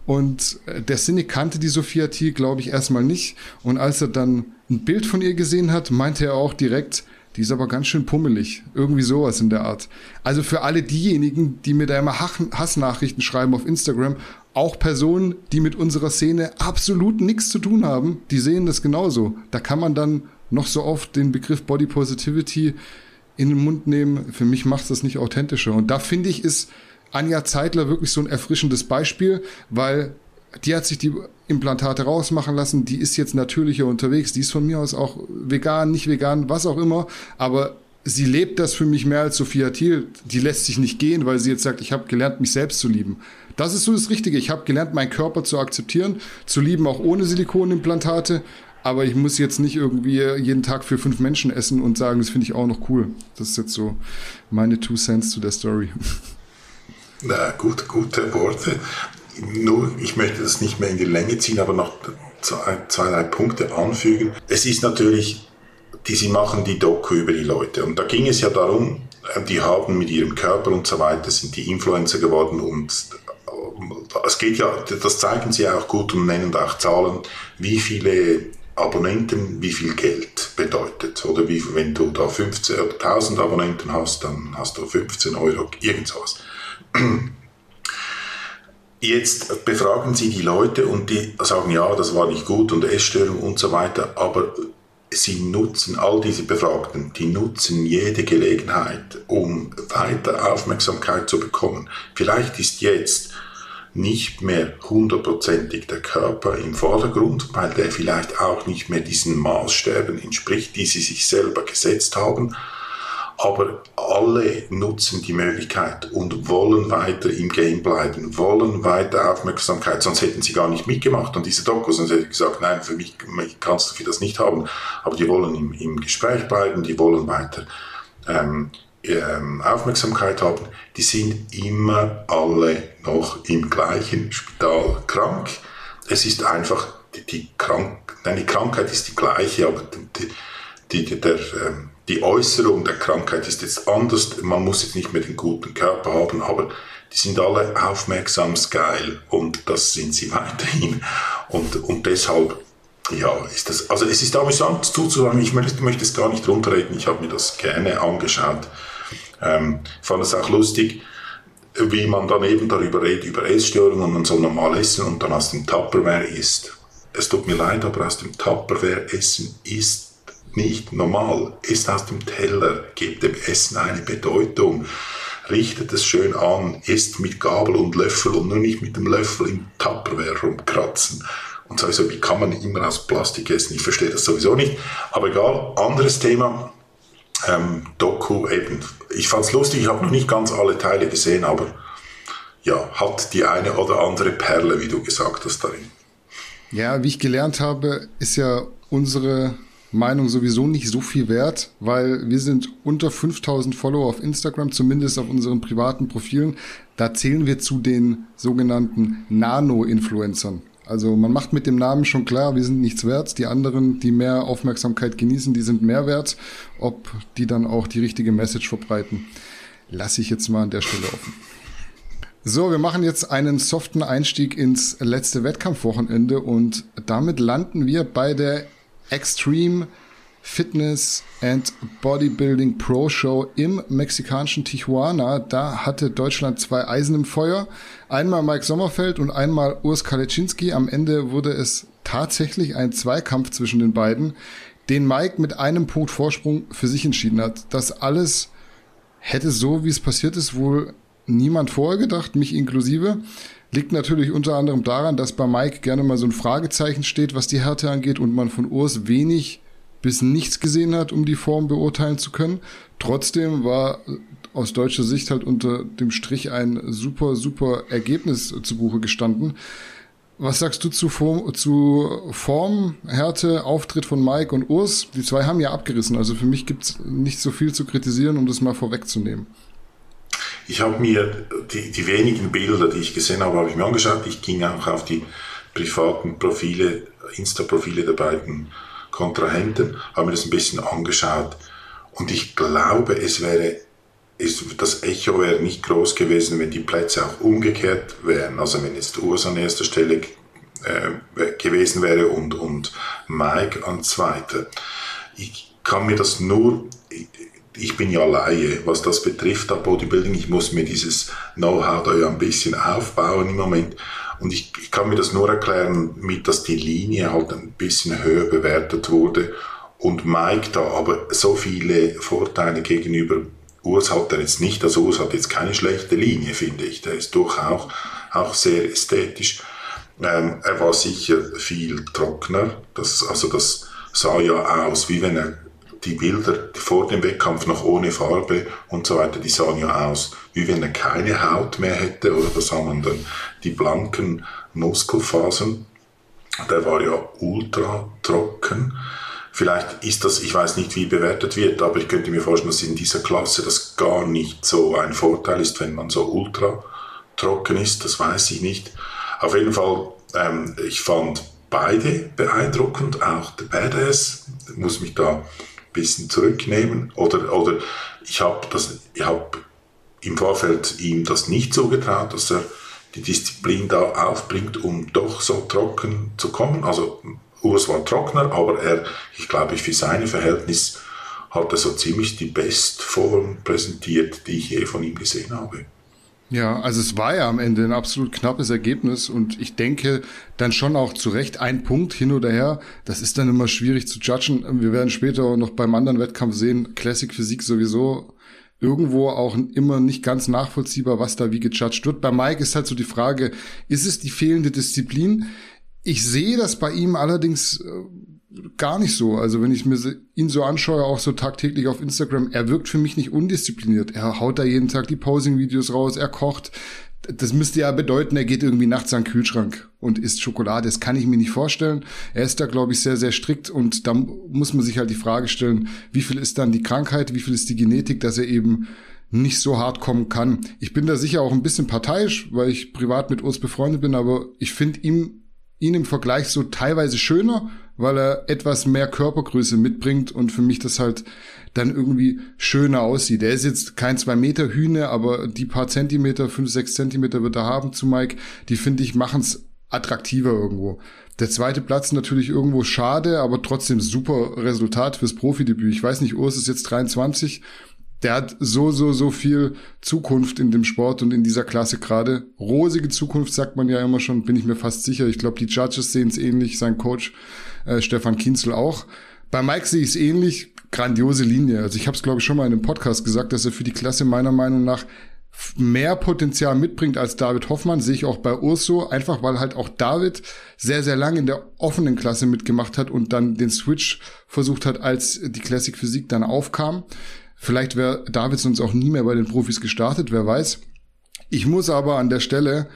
Und äh, der Cynic kannte die Sophia Thiel, glaube ich, erstmal nicht. Und als er dann ein Bild von ihr gesehen hat, meinte er auch direkt, die ist aber ganz schön pummelig. Irgendwie sowas in der Art. Also für alle diejenigen, die mir da immer Hassnachrichten schreiben auf Instagram, auch Personen, die mit unserer Szene absolut nichts zu tun haben, die sehen das genauso. Da kann man dann noch so oft den Begriff Body Positivity in den Mund nehmen. Für mich macht das nicht authentischer. Und da finde ich, ist Anja Zeitler wirklich so ein erfrischendes Beispiel, weil die hat sich die Implantate rausmachen lassen, die ist jetzt natürlicher unterwegs, die ist von mir aus auch vegan, nicht vegan, was auch immer, aber sie lebt das für mich mehr als Sophia Thiel. Die lässt sich nicht gehen, weil sie jetzt sagt, ich habe gelernt, mich selbst zu lieben. Das ist so das Richtige. Ich habe gelernt, meinen Körper zu akzeptieren, zu lieben, auch ohne Silikonimplantate. Aber ich muss jetzt nicht irgendwie jeden Tag für fünf Menschen essen und sagen, das finde ich auch noch cool. Das ist jetzt so meine Two Cents zu der Story. *laughs* Na, gut, gute Worte. Nur, ich möchte das nicht mehr in die Länge ziehen, aber noch zwei, zwei drei Punkte anfügen. Es ist natürlich, die, sie machen die Doku über die Leute. Und da ging es ja darum, die haben mit ihrem Körper und so weiter, sind die Influencer geworden und es geht ja, das zeigen sie auch gut und nennen auch Zahlen, wie viele Abonnenten wie viel Geld bedeutet. Oder wie, wenn du da 15 oder 1000 Abonnenten hast, dann hast du 15 Euro, irgendwas. Jetzt befragen sie die Leute und die sagen, ja, das war nicht gut und Essstörung und so weiter, aber sie nutzen, all diese Befragten, die nutzen jede Gelegenheit, um weiter Aufmerksamkeit zu bekommen. Vielleicht ist jetzt nicht mehr hundertprozentig der Körper im Vordergrund, weil der vielleicht auch nicht mehr diesen Maßstäben entspricht, die sie sich selber gesetzt haben. Aber alle nutzen die Möglichkeit und wollen weiter im Game bleiben, wollen weiter Aufmerksamkeit, sonst hätten sie gar nicht mitgemacht und diese Doku, sonst hätte ich gesagt, nein, für mich kannst du für das nicht haben. Aber die wollen im, im Gespräch bleiben, die wollen weiter ähm, ähm, Aufmerksamkeit haben, die sind immer alle noch im gleichen Spital krank. Es ist einfach, die, die, Krank nein, die Krankheit ist die gleiche, aber die, die, der, ähm, die Äußerung der Krankheit ist jetzt anders. Man muss jetzt nicht mehr den guten Körper haben, aber die sind alle aufmerksamsgeil und das sind sie weiterhin. Und, und deshalb ja, ist das, also es ist amüsant zuzuhören, ich möchte, möchte es gar nicht runterreden, ich habe mir das gerne angeschaut. Ähm, ich fand es auch lustig, wie man dann eben darüber redet, über Essstörungen und man soll normal essen und dann aus dem Tupperware isst. Es tut mir leid, aber aus dem Tupperware essen ist nicht normal. Isst aus dem Teller, gebt dem Essen eine Bedeutung, richtet es schön an, isst mit Gabel und Löffel und nur nicht mit dem Löffel im Tupperware rumkratzen. Und sowieso, wie kann man immer aus Plastik essen? Ich verstehe das sowieso nicht. Aber egal, anderes Thema. Ähm, Doku eben. Ich fand es lustig, ich habe noch nicht ganz alle Teile gesehen, aber ja, hat die eine oder andere Perle, wie du gesagt hast, darin. Ja, wie ich gelernt habe, ist ja unsere Meinung sowieso nicht so viel wert, weil wir sind unter 5000 Follower auf Instagram, zumindest auf unseren privaten Profilen. Da zählen wir zu den sogenannten Nano-Influencern. Also man macht mit dem Namen schon klar, wir sind nichts wert. Die anderen, die mehr Aufmerksamkeit genießen, die sind mehr wert. Ob die dann auch die richtige Message verbreiten, lasse ich jetzt mal an der Stelle offen. So, wir machen jetzt einen soften Einstieg ins letzte Wettkampfwochenende und damit landen wir bei der Extreme Fitness and Bodybuilding Pro Show im mexikanischen Tijuana. Da hatte Deutschland zwei Eisen im Feuer. Einmal Mike Sommerfeld und einmal Urs Kalecinski. Am Ende wurde es tatsächlich ein Zweikampf zwischen den beiden, den Mike mit einem Punkt Vorsprung für sich entschieden hat. Das alles hätte so, wie es passiert ist, wohl niemand vorher gedacht, mich inklusive. Liegt natürlich unter anderem daran, dass bei Mike gerne mal so ein Fragezeichen steht, was die Härte angeht und man von Urs wenig bis nichts gesehen hat, um die Form beurteilen zu können. Trotzdem war aus deutscher Sicht halt unter dem Strich ein super, super Ergebnis zu Buche gestanden. Was sagst du zu Form, zu Form, Härte, Auftritt von Mike und Urs? Die zwei haben ja abgerissen, also für mich gibt's nicht so viel zu kritisieren, um das mal vorwegzunehmen. Ich habe mir die, die wenigen Bilder, die ich gesehen habe, habe ich mir angeschaut. Ich ging auch auf die privaten Profile, Insta-Profile der beiden Kontrahenten, habe mir das ein bisschen angeschaut. Und ich glaube, es wäre, es, das Echo wäre nicht groß gewesen, wenn die Plätze auch umgekehrt wären. Also wenn jetzt Urs an erster Stelle äh, gewesen wäre und, und Mike an zweiter. Ich kann mir das nur, ich bin ja Laie, was das betrifft, da Bodybuilding. Ich muss mir dieses Know-how da ja ein bisschen aufbauen im Moment. Und ich, ich kann mir das nur erklären, mit, dass die Linie halt ein bisschen höher bewertet wurde und Mike da aber so viele Vorteile gegenüber Urs hat er jetzt nicht. Also Urs hat jetzt keine schlechte Linie, finde ich. Der ist durchaus auch, auch sehr ästhetisch. Ähm, er war sicher viel trockener. Das, also das sah ja aus, wie wenn er die Bilder vor dem Wettkampf noch ohne Farbe und so weiter, die sahen ja aus, wie wenn er keine Haut mehr hätte, oder da sah man dann die blanken Muskelfasern. Der war ja ultra trocken. Vielleicht ist das, ich weiß nicht, wie bewertet wird, aber ich könnte mir vorstellen, dass in dieser Klasse das gar nicht so ein Vorteil ist, wenn man so ultra trocken ist. Das weiß ich nicht. Auf jeden Fall, ähm, ich fand beide beeindruckend, auch der Badass, muss mich da bisschen zurücknehmen oder, oder ich habe habe im Vorfeld ihm das nicht zugetraut, dass er die Disziplin da aufbringt, um doch so trocken zu kommen. Also Urs war trockener, aber er, ich glaube, für seine Verhältnis hat er so ziemlich die Bestform präsentiert, die ich je von ihm gesehen habe. Ja, also es war ja am Ende ein absolut knappes Ergebnis und ich denke dann schon auch zu Recht ein Punkt hin oder her. Das ist dann immer schwierig zu judgen. Wir werden später auch noch beim anderen Wettkampf sehen, Classic Physik sowieso irgendwo auch immer nicht ganz nachvollziehbar, was da wie gejudged wird. Bei Mike ist halt so die Frage, ist es die fehlende Disziplin? Ich sehe das bei ihm allerdings äh, gar nicht so. Also wenn ich mir ihn so anschaue, auch so tagtäglich auf Instagram, er wirkt für mich nicht undiszipliniert. Er haut da jeden Tag die Posing-Videos raus, er kocht. Das müsste ja bedeuten, er geht irgendwie nachts an den Kühlschrank und isst Schokolade. Das kann ich mir nicht vorstellen. Er ist da, glaube ich, sehr, sehr strikt und da muss man sich halt die Frage stellen, wie viel ist dann die Krankheit, wie viel ist die Genetik, dass er eben nicht so hart kommen kann. Ich bin da sicher auch ein bisschen parteiisch, weil ich privat mit uns befreundet bin, aber ich finde ihm ihn im Vergleich so teilweise schöner, weil er etwas mehr Körpergröße mitbringt und für mich das halt dann irgendwie schöner aussieht. Er ist jetzt kein zwei Meter Hühne, aber die paar Zentimeter, fünf, sechs Zentimeter wird er haben zu Mike, die finde ich machen es attraktiver irgendwo. Der zweite Platz natürlich irgendwo schade, aber trotzdem super Resultat fürs Profidebüt. Ich weiß nicht, Urs ist jetzt 23 der hat so, so, so viel Zukunft in dem Sport und in dieser Klasse gerade. Rosige Zukunft sagt man ja immer schon, bin ich mir fast sicher. Ich glaube, die Judges sehen es ähnlich, sein Coach äh, Stefan Kienzel auch. Bei Mike sehe ich es ähnlich, grandiose Linie. Also ich habe es, glaube ich, schon mal in einem Podcast gesagt, dass er für die Klasse meiner Meinung nach mehr Potenzial mitbringt als David Hoffmann, sehe ich auch bei Urso, einfach weil halt auch David sehr, sehr lange in der offenen Klasse mitgemacht hat und dann den Switch versucht hat, als die Classic Physik dann aufkam. Vielleicht wäre David sonst auch nie mehr bei den Profis gestartet, wer weiß. Ich muss aber an der Stelle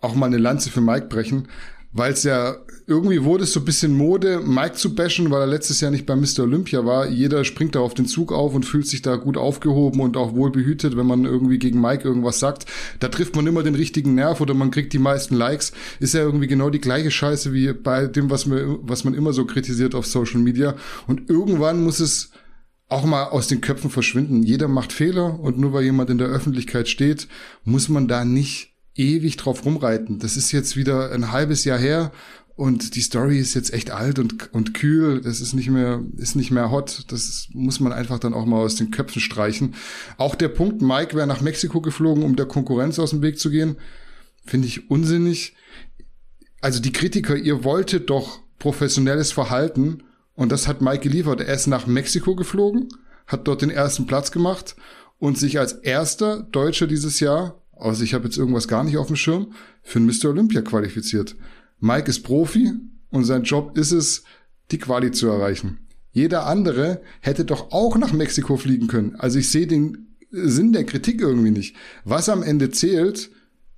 auch mal eine Lanze für Mike brechen, weil es ja irgendwie wurde es so ein bisschen Mode, Mike zu bashen, weil er letztes Jahr nicht bei Mr. Olympia war. Jeder springt da auf den Zug auf und fühlt sich da gut aufgehoben und auch wohl behütet, wenn man irgendwie gegen Mike irgendwas sagt. Da trifft man immer den richtigen Nerv oder man kriegt die meisten Likes. Ist ja irgendwie genau die gleiche Scheiße wie bei dem, was, man, was man immer so kritisiert auf Social Media. Und irgendwann muss es auch mal aus den Köpfen verschwinden. Jeder macht Fehler und nur weil jemand in der Öffentlichkeit steht, muss man da nicht ewig drauf rumreiten. Das ist jetzt wieder ein halbes Jahr her und die Story ist jetzt echt alt und, und kühl. Das ist nicht mehr, ist nicht mehr hot. Das muss man einfach dann auch mal aus den Köpfen streichen. Auch der Punkt, Mike wäre nach Mexiko geflogen, um der Konkurrenz aus dem Weg zu gehen, finde ich unsinnig. Also die Kritiker, ihr wolltet doch professionelles Verhalten und das hat Mike geliefert. Er ist nach Mexiko geflogen, hat dort den ersten Platz gemacht und sich als erster Deutscher dieses Jahr also ich habe jetzt irgendwas gar nicht auf dem Schirm, für ein Mr. Olympia qualifiziert. Mike ist Profi und sein Job ist es, die Quali zu erreichen. Jeder andere hätte doch auch nach Mexiko fliegen können. Also ich sehe den Sinn der Kritik irgendwie nicht. Was am Ende zählt,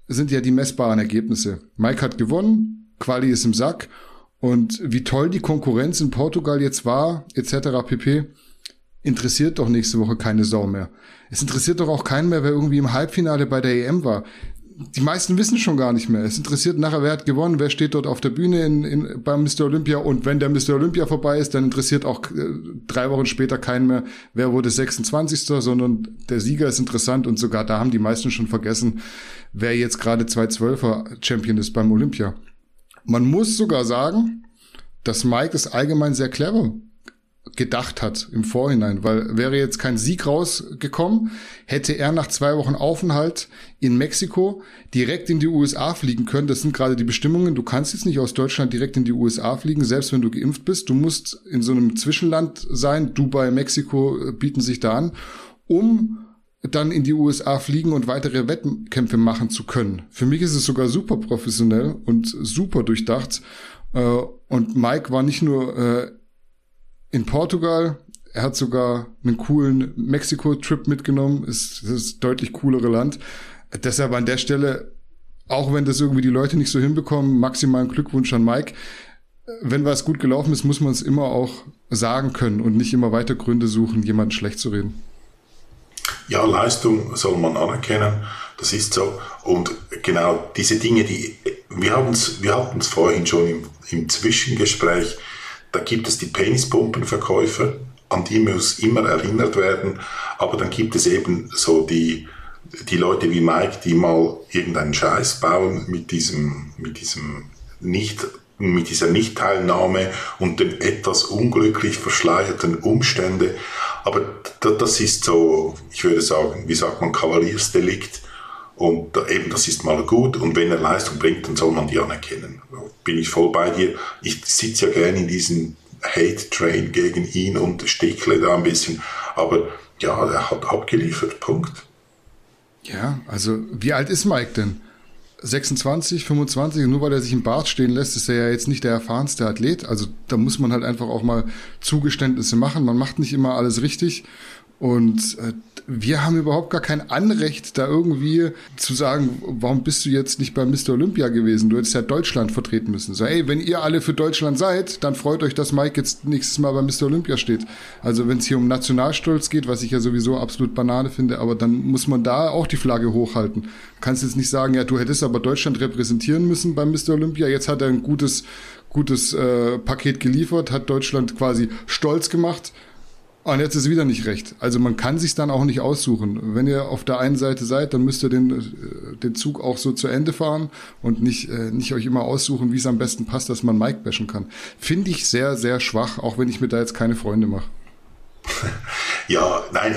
sind ja die messbaren Ergebnisse. Mike hat gewonnen, Quali ist im Sack und wie toll die Konkurrenz in Portugal jetzt war, etc. pp interessiert doch nächste Woche keine Sau mehr. Es interessiert doch auch keinen mehr, wer irgendwie im Halbfinale bei der EM war. Die meisten wissen schon gar nicht mehr. Es interessiert nachher, wer hat gewonnen, wer steht dort auf der Bühne in, in, beim Mr. Olympia. Und wenn der Mr. Olympia vorbei ist, dann interessiert auch äh, drei Wochen später keinen mehr, wer wurde 26. sondern der Sieger ist interessant. Und sogar da haben die meisten schon vergessen, wer jetzt gerade 212er Champion ist beim Olympia. Man muss sogar sagen, dass Mike es allgemein sehr clever gedacht hat im Vorhinein, weil wäre jetzt kein Sieg rausgekommen, hätte er nach zwei Wochen Aufenthalt in Mexiko direkt in die USA fliegen können. Das sind gerade die Bestimmungen. Du kannst jetzt nicht aus Deutschland direkt in die USA fliegen, selbst wenn du geimpft bist. Du musst in so einem Zwischenland sein. Dubai, Mexiko äh, bieten sich da an, um dann in die USA fliegen und weitere Wettkämpfe machen zu können. Für mich ist es sogar super professionell und super durchdacht. Äh, und Mike war nicht nur äh, in Portugal. Er hat sogar einen coolen Mexiko-Trip mitgenommen. Ist das deutlich coolere Land. Deshalb an der Stelle, auch wenn das irgendwie die Leute nicht so hinbekommen, maximalen Glückwunsch an Mike. Wenn was gut gelaufen ist, muss man es immer auch sagen können und nicht immer weiter Gründe suchen, jemanden schlecht zu reden. Ja, Leistung soll man anerkennen. Das ist so. Und genau diese Dinge, die wir haben es, wir hatten es vorhin schon im, im Zwischengespräch da gibt es die Penispumpenverkäufer, an die muss immer erinnert werden. Aber dann gibt es eben so die, die Leute wie Mike, die mal irgendeinen Scheiß bauen mit diesem, mit diesem nicht mit dieser Nichtteilnahme und den etwas unglücklich verschleierten Umstände. Aber das ist so, ich würde sagen, wie sagt man, Kavaliersdelikt. Und eben, das ist mal gut. Und wenn er Leistung bringt, dann soll man die anerkennen. Bin ich voll bei dir. Ich sitze ja gerne in diesem Hate-Train gegen ihn und stickle da ein bisschen. Aber ja, er hat abgeliefert. Punkt. Ja, also wie alt ist Mike denn? 26, 25, nur weil er sich im Bart stehen lässt, ist er ja jetzt nicht der erfahrenste Athlet. Also da muss man halt einfach auch mal Zugeständnisse machen. Man macht nicht immer alles richtig. Und äh, wir haben überhaupt gar kein Anrecht, da irgendwie zu sagen, warum bist du jetzt nicht bei Mr. Olympia gewesen? Du hättest ja Deutschland vertreten müssen. So, ey, wenn ihr alle für Deutschland seid, dann freut euch, dass Mike jetzt nächstes Mal bei Mr. Olympia steht. Also wenn es hier um Nationalstolz geht, was ich ja sowieso absolut Banane finde, aber dann muss man da auch die Flagge hochhalten. Du kannst jetzt nicht sagen, ja, du hättest aber Deutschland repräsentieren müssen beim Mr. Olympia. Jetzt hat er ein gutes, gutes äh, Paket geliefert, hat Deutschland quasi stolz gemacht und jetzt ist wieder nicht recht. Also man kann sich dann auch nicht aussuchen. Wenn ihr auf der einen Seite seid, dann müsst ihr den, äh, den Zug auch so zu Ende fahren und nicht, äh, nicht euch immer aussuchen, wie es am besten passt, dass man Mike bashen kann. Finde ich sehr, sehr schwach, auch wenn ich mir da jetzt keine Freunde mache. *laughs* Ja, nein,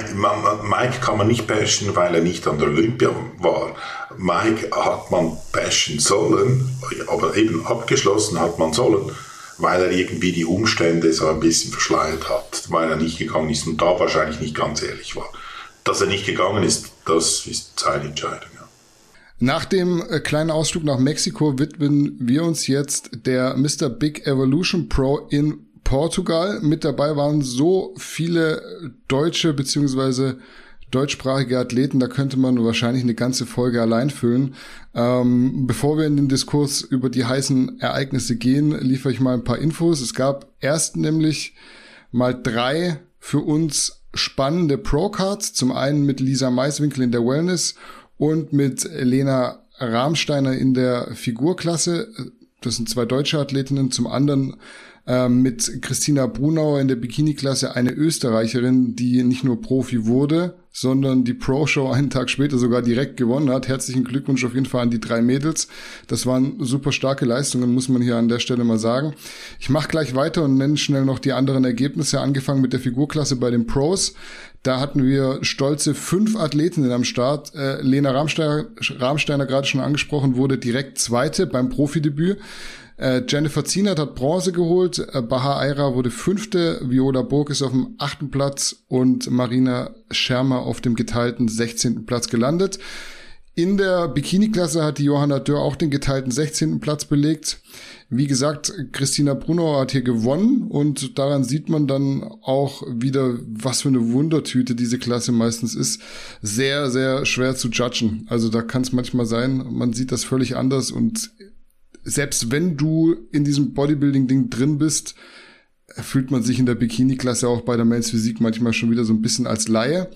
Mike kann man nicht bashen, weil er nicht an der Olympia war. Mike hat man bashen sollen, aber eben abgeschlossen hat man sollen weil er irgendwie die Umstände so ein bisschen verschleiert hat, weil er nicht gegangen ist und da wahrscheinlich nicht ganz ehrlich war. Dass er nicht gegangen ist, das ist seine Entscheidung. Ja. Nach dem äh, kleinen Ausflug nach Mexiko widmen wir uns jetzt der Mr. Big Evolution Pro in Portugal. Mit dabei waren so viele deutsche beziehungsweise deutschsprachige Athleten, da könnte man wahrscheinlich eine ganze Folge allein füllen. Ähm, bevor wir in den Diskurs über die heißen Ereignisse gehen, liefere ich mal ein paar Infos. Es gab erst nämlich mal drei für uns spannende Pro-Cards. Zum einen mit Lisa Maiswinkel in der Wellness und mit Lena Rahmsteiner in der Figurklasse. Das sind zwei deutsche Athletinnen. Zum anderen ähm, mit Christina Brunauer in der Bikini-Klasse eine Österreicherin, die nicht nur Profi wurde, sondern die Pro-Show einen Tag später sogar direkt gewonnen hat. Herzlichen Glückwunsch auf jeden Fall an die drei Mädels. Das waren super starke Leistungen, muss man hier an der Stelle mal sagen. Ich mache gleich weiter und nenne schnell noch die anderen Ergebnisse, angefangen mit der Figurklasse bei den Pros. Da hatten wir stolze fünf Athletinnen am Start. Äh, Lena Rahmsteiner, Rahmsteiner gerade schon angesprochen, wurde direkt Zweite beim Profidebüt. Äh, Jennifer Zienert hat Bronze geholt, äh, Baha Aira wurde Fünfte, Viola Burg ist auf dem achten Platz und Marina Schermer auf dem geteilten 16. Platz gelandet. In der Bikini-Klasse hat die Johanna Dörr auch den geteilten 16. Platz belegt. Wie gesagt, Christina Brunauer hat hier gewonnen und daran sieht man dann auch wieder, was für eine Wundertüte diese Klasse meistens ist. Sehr, sehr schwer zu judgen. Also da kann es manchmal sein, man sieht das völlig anders und selbst wenn du in diesem Bodybuilding-Ding drin bist, fühlt man sich in der Bikini-Klasse auch bei der Men's Physik manchmal schon wieder so ein bisschen als Laie.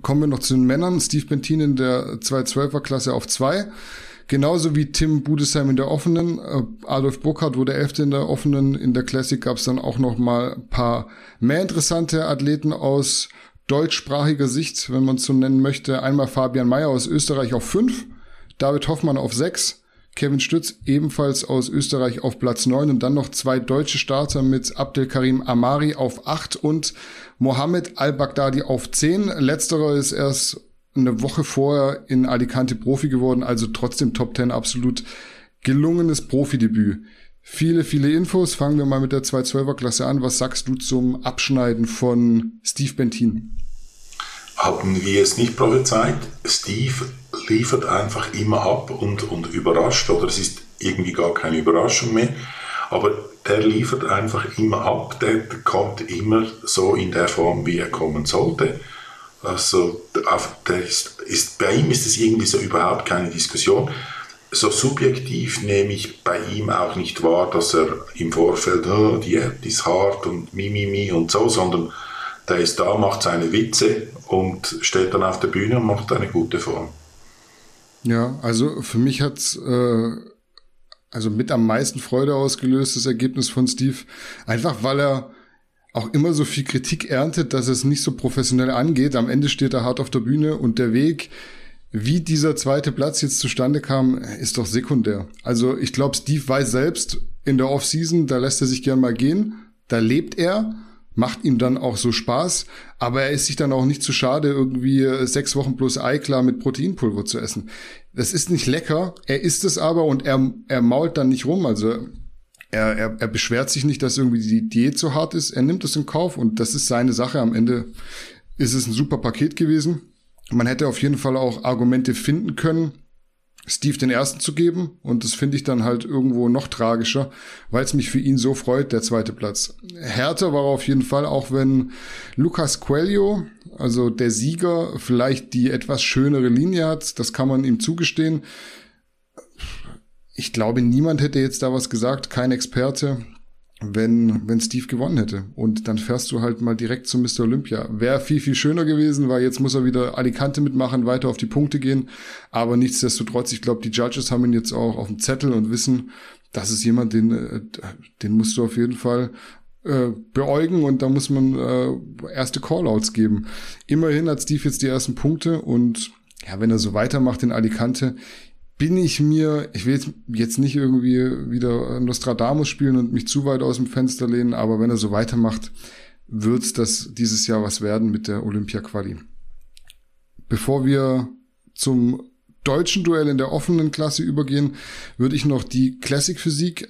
Kommen wir noch zu den Männern. Steve Bentin in der 212er-Klasse auf 2. Genauso wie Tim Budesheim in der offenen. Äh, Adolf Burkhardt wurde Elfte in der offenen. In der Classic gab es dann auch noch mal ein paar mehr interessante Athleten aus deutschsprachiger Sicht, wenn man es so nennen möchte. Einmal Fabian Mayer aus Österreich auf 5, David Hoffmann auf 6, Kevin Stütz ebenfalls aus Österreich auf Platz 9 und dann noch zwei deutsche Starter mit Abdelkarim Amari auf 8 und Mohamed Al-Baghdadi auf 10. Letzterer ist erst eine Woche vorher in Alicante Profi geworden, also trotzdem Top 10 absolut gelungenes Profidebüt. Viele, viele Infos. Fangen wir mal mit der 212er Klasse an. Was sagst du zum Abschneiden von Steve Bentin? Haben wir es nicht prophezeit? Steve liefert einfach immer ab und, und überrascht, oder es ist irgendwie gar keine Überraschung mehr. Aber der liefert einfach immer ab, der kommt immer so in der Form, wie er kommen sollte. Also der ist, ist, bei ihm ist es irgendwie so überhaupt keine Diskussion. So subjektiv nehme ich bei ihm auch nicht wahr, dass er im Vorfeld, oh, die App ist hart und mimimi mi, mi und so, sondern der ist da, macht seine Witze und steht dann auf der Bühne und macht eine gute Form. Ja, also für mich hat's äh, also mit am meisten Freude ausgelöst, das Ergebnis von Steve. Einfach weil er auch immer so viel Kritik erntet, dass es nicht so professionell angeht. Am Ende steht er hart auf der Bühne und der Weg, wie dieser zweite Platz jetzt zustande kam, ist doch sekundär. Also ich glaube, Steve weiß selbst in der Offseason, da lässt er sich gern mal gehen, da lebt er macht ihm dann auch so Spaß, aber er ist sich dann auch nicht zu schade, irgendwie äh, sechs Wochen plus Eiklar mit Proteinpulver zu essen. Das ist nicht lecker, er isst es aber und er, er mault dann nicht rum, also er, er, er beschwert sich nicht, dass irgendwie die Diät so hart ist, er nimmt es in Kauf und das ist seine Sache. Am Ende ist es ein super Paket gewesen. Man hätte auf jeden Fall auch Argumente finden können, Steve den ersten zu geben. Und das finde ich dann halt irgendwo noch tragischer, weil es mich für ihn so freut, der zweite Platz. Härter war auf jeden Fall, auch wenn Lucas Coelho, also der Sieger, vielleicht die etwas schönere Linie hat. Das kann man ihm zugestehen. Ich glaube, niemand hätte jetzt da was gesagt, kein Experte wenn, wenn Steve gewonnen hätte. Und dann fährst du halt mal direkt zu Mr. Olympia. Wäre viel, viel schöner gewesen, weil jetzt muss er wieder Alicante mitmachen, weiter auf die Punkte gehen. Aber nichtsdestotrotz, ich glaube, die Judges haben ihn jetzt auch auf dem Zettel und wissen, das ist jemand, den, äh, den musst du auf jeden Fall äh, beäugen und da muss man äh, erste Callouts geben. Immerhin hat Steve jetzt die ersten Punkte und ja, wenn er so weitermacht in Alicante, bin ich mir, ich will jetzt nicht irgendwie wieder Nostradamus spielen und mich zu weit aus dem Fenster lehnen, aber wenn er so weitermacht, wird's das dieses Jahr was werden mit der Olympia-Quali. Bevor wir zum deutschen Duell in der offenen Klasse übergehen, würde ich noch die Classic Physik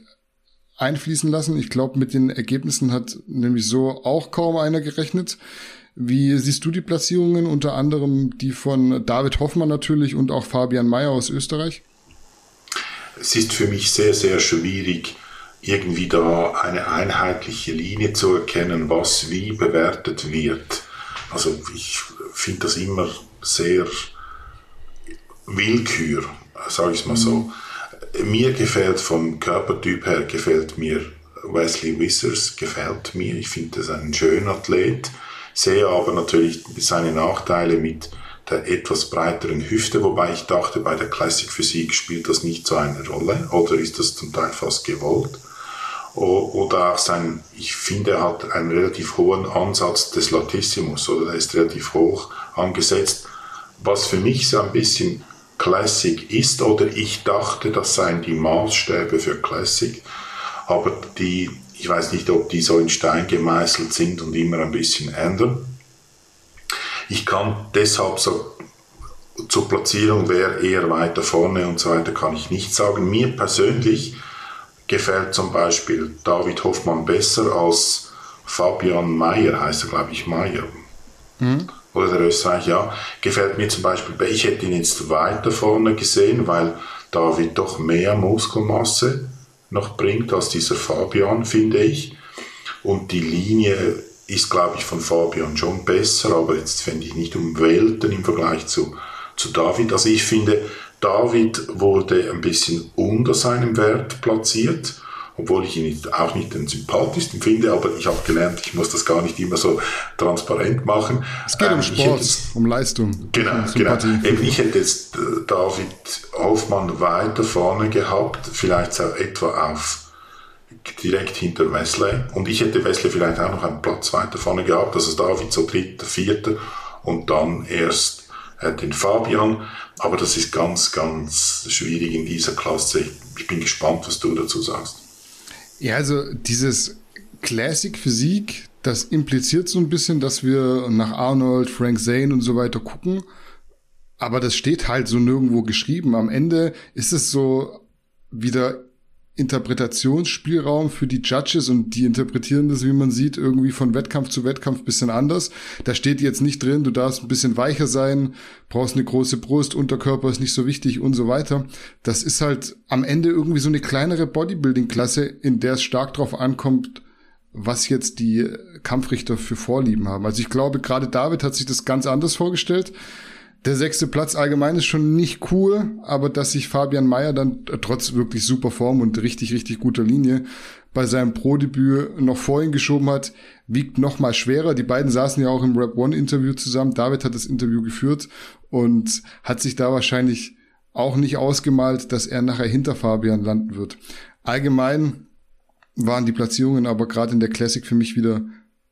einfließen lassen. Ich glaube, mit den Ergebnissen hat nämlich so auch kaum einer gerechnet. Wie siehst du die Platzierungen, unter anderem die von David Hoffmann natürlich und auch Fabian Mayer aus Österreich? Es ist für mich sehr, sehr schwierig, irgendwie da eine einheitliche Linie zu erkennen, was wie bewertet wird. Also ich finde das immer sehr Willkür, sage ich es mal so. Mhm. Mir gefällt vom Körpertyp her, gefällt mir Wesley Wissers, gefällt mir. Ich finde das ein schöner Athlet sehe aber natürlich seine Nachteile mit der etwas breiteren Hüfte, wobei ich dachte, bei der Classic Physik spielt das nicht so eine Rolle oder ist das zum Teil fast gewollt. Oder auch sein, ich finde, er hat einen relativ hohen Ansatz des Latissimus oder er ist relativ hoch angesetzt, was für mich so ein bisschen Classic ist oder ich dachte, das seien die Maßstäbe für Classic, aber die ich weiß nicht, ob die so in Stein gemeißelt sind und immer ein bisschen ändern. Ich kann deshalb so zur Platzierung, wer eher weiter vorne und so weiter, kann ich nicht sagen. Mir persönlich gefällt zum Beispiel David Hoffmann besser als Fabian Mayer, heißt er glaube ich Mayer. Mhm. Oder der Österreich, ja. Gefällt mir zum Beispiel, ich hätte ihn jetzt weiter vorne gesehen, weil David doch mehr Muskelmasse noch bringt als dieser Fabian, finde ich. Und die Linie ist, glaube ich, von Fabian schon besser, aber jetzt finde ich nicht um Welten im Vergleich zu, zu David. Also ich finde, David wurde ein bisschen unter seinem Wert platziert obwohl ich ihn auch nicht den sympathischsten finde, aber ich habe gelernt, ich muss das gar nicht immer so transparent machen. Es geht um ähm, Sport, jetzt, um Leistung. Genau, genau. Eben, ich hätte jetzt äh, David Hoffmann weiter vorne gehabt, vielleicht so etwa auf direkt hinter Wesley. Und ich hätte Wesley vielleicht auch noch einen Platz weiter vorne gehabt, also David so dritter, vierter und dann erst äh, den Fabian. Aber das ist ganz, ganz schwierig in dieser Klasse. Ich bin gespannt, was du dazu sagst. Ja, also dieses Classic Physik, das impliziert so ein bisschen, dass wir nach Arnold, Frank Zane und so weiter gucken. Aber das steht halt so nirgendwo geschrieben. Am Ende ist es so wieder Interpretationsspielraum für die Judges und die interpretieren das, wie man sieht, irgendwie von Wettkampf zu Wettkampf bisschen anders. Da steht jetzt nicht drin, du darfst ein bisschen weicher sein, brauchst eine große Brust, Unterkörper ist nicht so wichtig und so weiter. Das ist halt am Ende irgendwie so eine kleinere Bodybuilding-Klasse, in der es stark drauf ankommt, was jetzt die Kampfrichter für Vorlieben haben. Also ich glaube, gerade David hat sich das ganz anders vorgestellt. Der sechste Platz allgemein ist schon nicht cool, aber dass sich Fabian Mayer dann trotz wirklich super Form und richtig, richtig guter Linie bei seinem Pro-Debüt noch vorhin geschoben hat, wiegt noch mal schwerer. Die beiden saßen ja auch im Rap One Interview zusammen. David hat das Interview geführt und hat sich da wahrscheinlich auch nicht ausgemalt, dass er nachher hinter Fabian landen wird. Allgemein waren die Platzierungen aber gerade in der Classic für mich wieder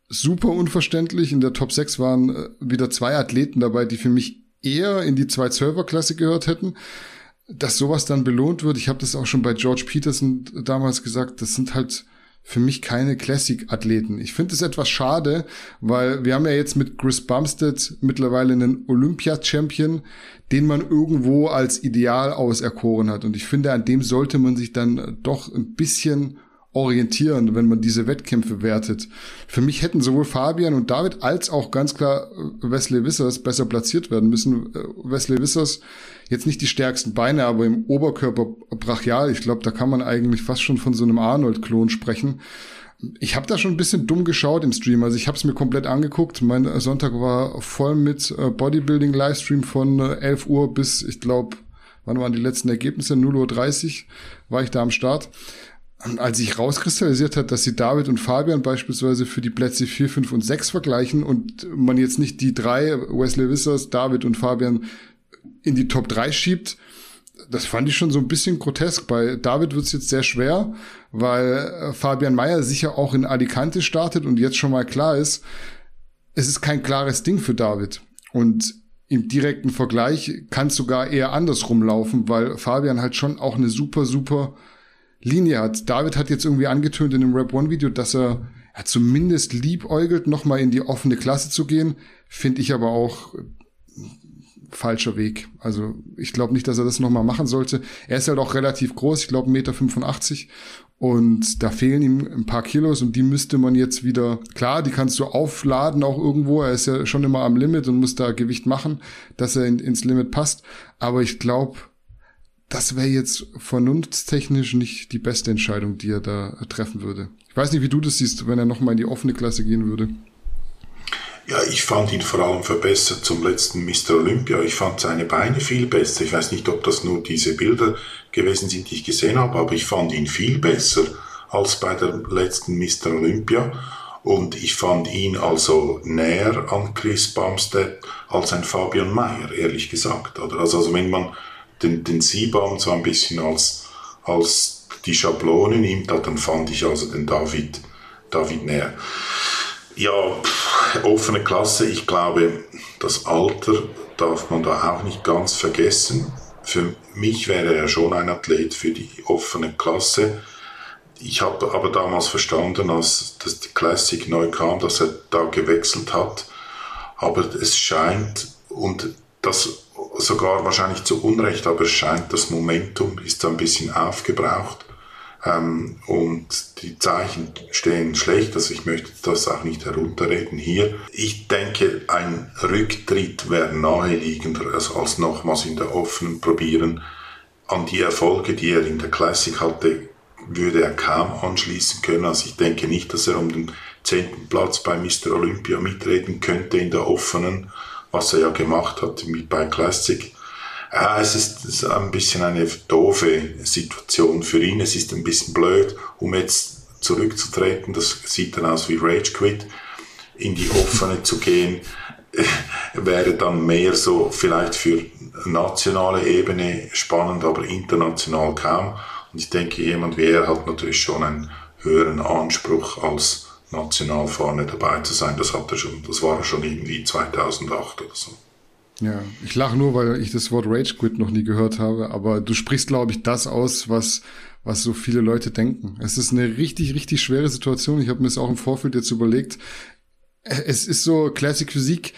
super unverständlich. In der Top 6 waren äh, wieder zwei Athleten dabei, die für mich eher in die 212er-Klasse gehört hätten, dass sowas dann belohnt wird. Ich habe das auch schon bei George Peterson damals gesagt, das sind halt für mich keine Classic-Athleten. Ich finde es etwas schade, weil wir haben ja jetzt mit Chris Bumstead mittlerweile einen Olympia-Champion, den man irgendwo als Ideal auserkoren hat. Und ich finde, an dem sollte man sich dann doch ein bisschen orientieren, wenn man diese Wettkämpfe wertet. Für mich hätten sowohl Fabian und David als auch ganz klar äh, Wesley Wissers besser platziert werden müssen. Äh, Wesley Wissers jetzt nicht die stärksten Beine, aber im Oberkörper brachial. Ich glaube, da kann man eigentlich fast schon von so einem Arnold-Klon sprechen. Ich habe da schon ein bisschen dumm geschaut im Stream. Also ich habe es mir komplett angeguckt. Mein Sonntag war voll mit äh, Bodybuilding-Livestream von 11 Uhr bis, ich glaube, wann waren die letzten Ergebnisse? 0.30 Uhr war ich da am Start als sich rauskristallisiert hat, dass sie David und Fabian beispielsweise für die Plätze 4, 5 und 6 vergleichen und man jetzt nicht die drei, Wesley Wissers, David und Fabian, in die Top 3 schiebt, das fand ich schon so ein bisschen grotesk. Bei David wird es jetzt sehr schwer, weil äh, Fabian Mayer sicher auch in Alicante startet und jetzt schon mal klar ist, es ist kein klares Ding für David. Und im direkten Vergleich kann es sogar eher andersrum laufen, weil Fabian halt schon auch eine super, super Linie hat. David hat jetzt irgendwie angetönt in dem Rap One Video, dass er ja, zumindest liebäugelt, nochmal in die offene Klasse zu gehen. Finde ich aber auch äh, falscher Weg. Also ich glaube nicht, dass er das nochmal machen sollte. Er ist halt auch relativ groß, ich glaube 1,85 Meter Und da fehlen ihm ein paar Kilos und die müsste man jetzt wieder, klar, die kannst du aufladen auch irgendwo. Er ist ja schon immer am Limit und muss da Gewicht machen, dass er in, ins Limit passt. Aber ich glaube, das wäre jetzt vernunftstechnisch nicht die beste Entscheidung, die er da treffen würde. Ich weiß nicht, wie du das siehst, wenn er nochmal in die offene Klasse gehen würde. Ja, ich fand ihn vor allem verbessert zum letzten Mr. Olympia. Ich fand seine Beine viel besser. Ich weiß nicht, ob das nur diese Bilder gewesen sind, die ich gesehen habe, aber ich fand ihn viel besser als bei der letzten Mr. Olympia. Und ich fand ihn also näher an Chris Bumstead als ein Fabian Mayer, ehrlich gesagt. Also, also wenn man den, den Siebam so ein bisschen als, als die Schablone nimmt, dann fand ich also den David, David näher. Ja, offene Klasse, ich glaube, das Alter darf man da auch nicht ganz vergessen. Für mich wäre er schon ein Athlet für die offene Klasse. Ich habe aber damals verstanden, als das Classic neu kam, dass er da gewechselt hat. Aber es scheint, und das sogar wahrscheinlich zu Unrecht, aber es scheint, das Momentum ist ein bisschen aufgebraucht. Ähm, und die Zeichen stehen schlecht, also ich möchte das auch nicht herunterreden hier. Ich denke, ein Rücktritt wäre naheliegender als, als nochmals in der offenen probieren. An die Erfolge, die er in der Classic hatte, würde er kaum anschließen können. Also ich denke nicht, dass er um den zehnten Platz bei Mr. Olympia mitreden könnte in der offenen, was er ja gemacht hat mit bei Classic. Ja, es ist ein bisschen eine doofe Situation für ihn. Es ist ein bisschen blöd, um jetzt zurückzutreten. Das sieht dann aus wie Rage Quit. In die offene zu gehen, *laughs* wäre dann mehr so vielleicht für nationale Ebene spannend, aber international kaum. Und ich denke, jemand wie er hat natürlich schon einen höheren Anspruch als national vorne dabei zu sein. Das hat er schon, das war schon irgendwie 2008 oder so. Ja, ich lache nur, weil ich das Wort Rage Quit noch nie gehört habe, aber du sprichst, glaube ich, das aus, was, was so viele Leute denken. Es ist eine richtig, richtig schwere Situation. Ich habe mir das auch im Vorfeld jetzt überlegt. Es ist so, Classic Physik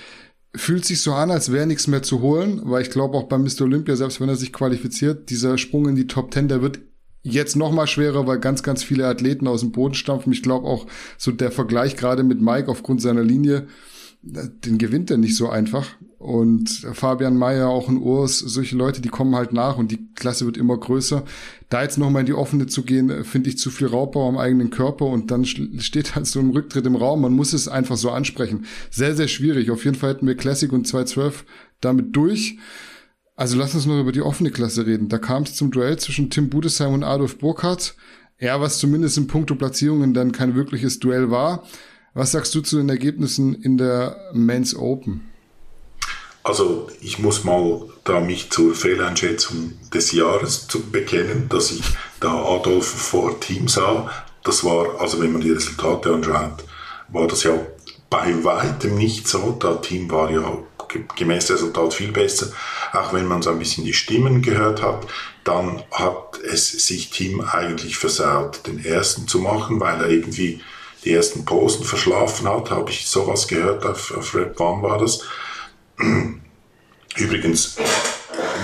fühlt sich so an, als wäre nichts mehr zu holen, weil ich glaube auch bei Mr. Olympia, selbst wenn er sich qualifiziert, dieser Sprung in die Top Ten, der wird jetzt noch mal schwerer, weil ganz, ganz viele Athleten aus dem Boden stampfen. Ich glaube auch so der Vergleich gerade mit Mike aufgrund seiner Linie, den gewinnt er nicht so einfach. Und Fabian Mayer, auch ein Urs, solche Leute, die kommen halt nach und die Klasse wird immer größer. Da jetzt nochmal in die offene zu gehen, finde ich zu viel Raubbau am eigenen Körper und dann steht halt so ein Rücktritt im Raum. Man muss es einfach so ansprechen. Sehr, sehr schwierig. Auf jeden Fall hätten wir Classic und 212 damit durch. Also lass uns noch über die offene Klasse reden. Da kam es zum Duell zwischen Tim Budesheim und Adolf Burkhardt. Er, was zumindest in puncto Platzierungen dann kein wirkliches Duell war. Was sagst du zu den Ergebnissen in der Men's Open? Also ich muss mal da mich zur Fehleinschätzung des Jahres zu bekennen, dass ich da Adolf vor Team sah. Das war, also wenn man die Resultate anschaut, war das ja bei weitem nicht so. Da Team war ja gemäß Resultat viel besser. Auch wenn man so ein bisschen die Stimmen gehört hat, dann hat es sich Team eigentlich versaut, den ersten zu machen, weil er irgendwie die ersten Posen verschlafen hat, habe ich sowas gehört, auf, auf Red One war das. *clears throat* Übrigens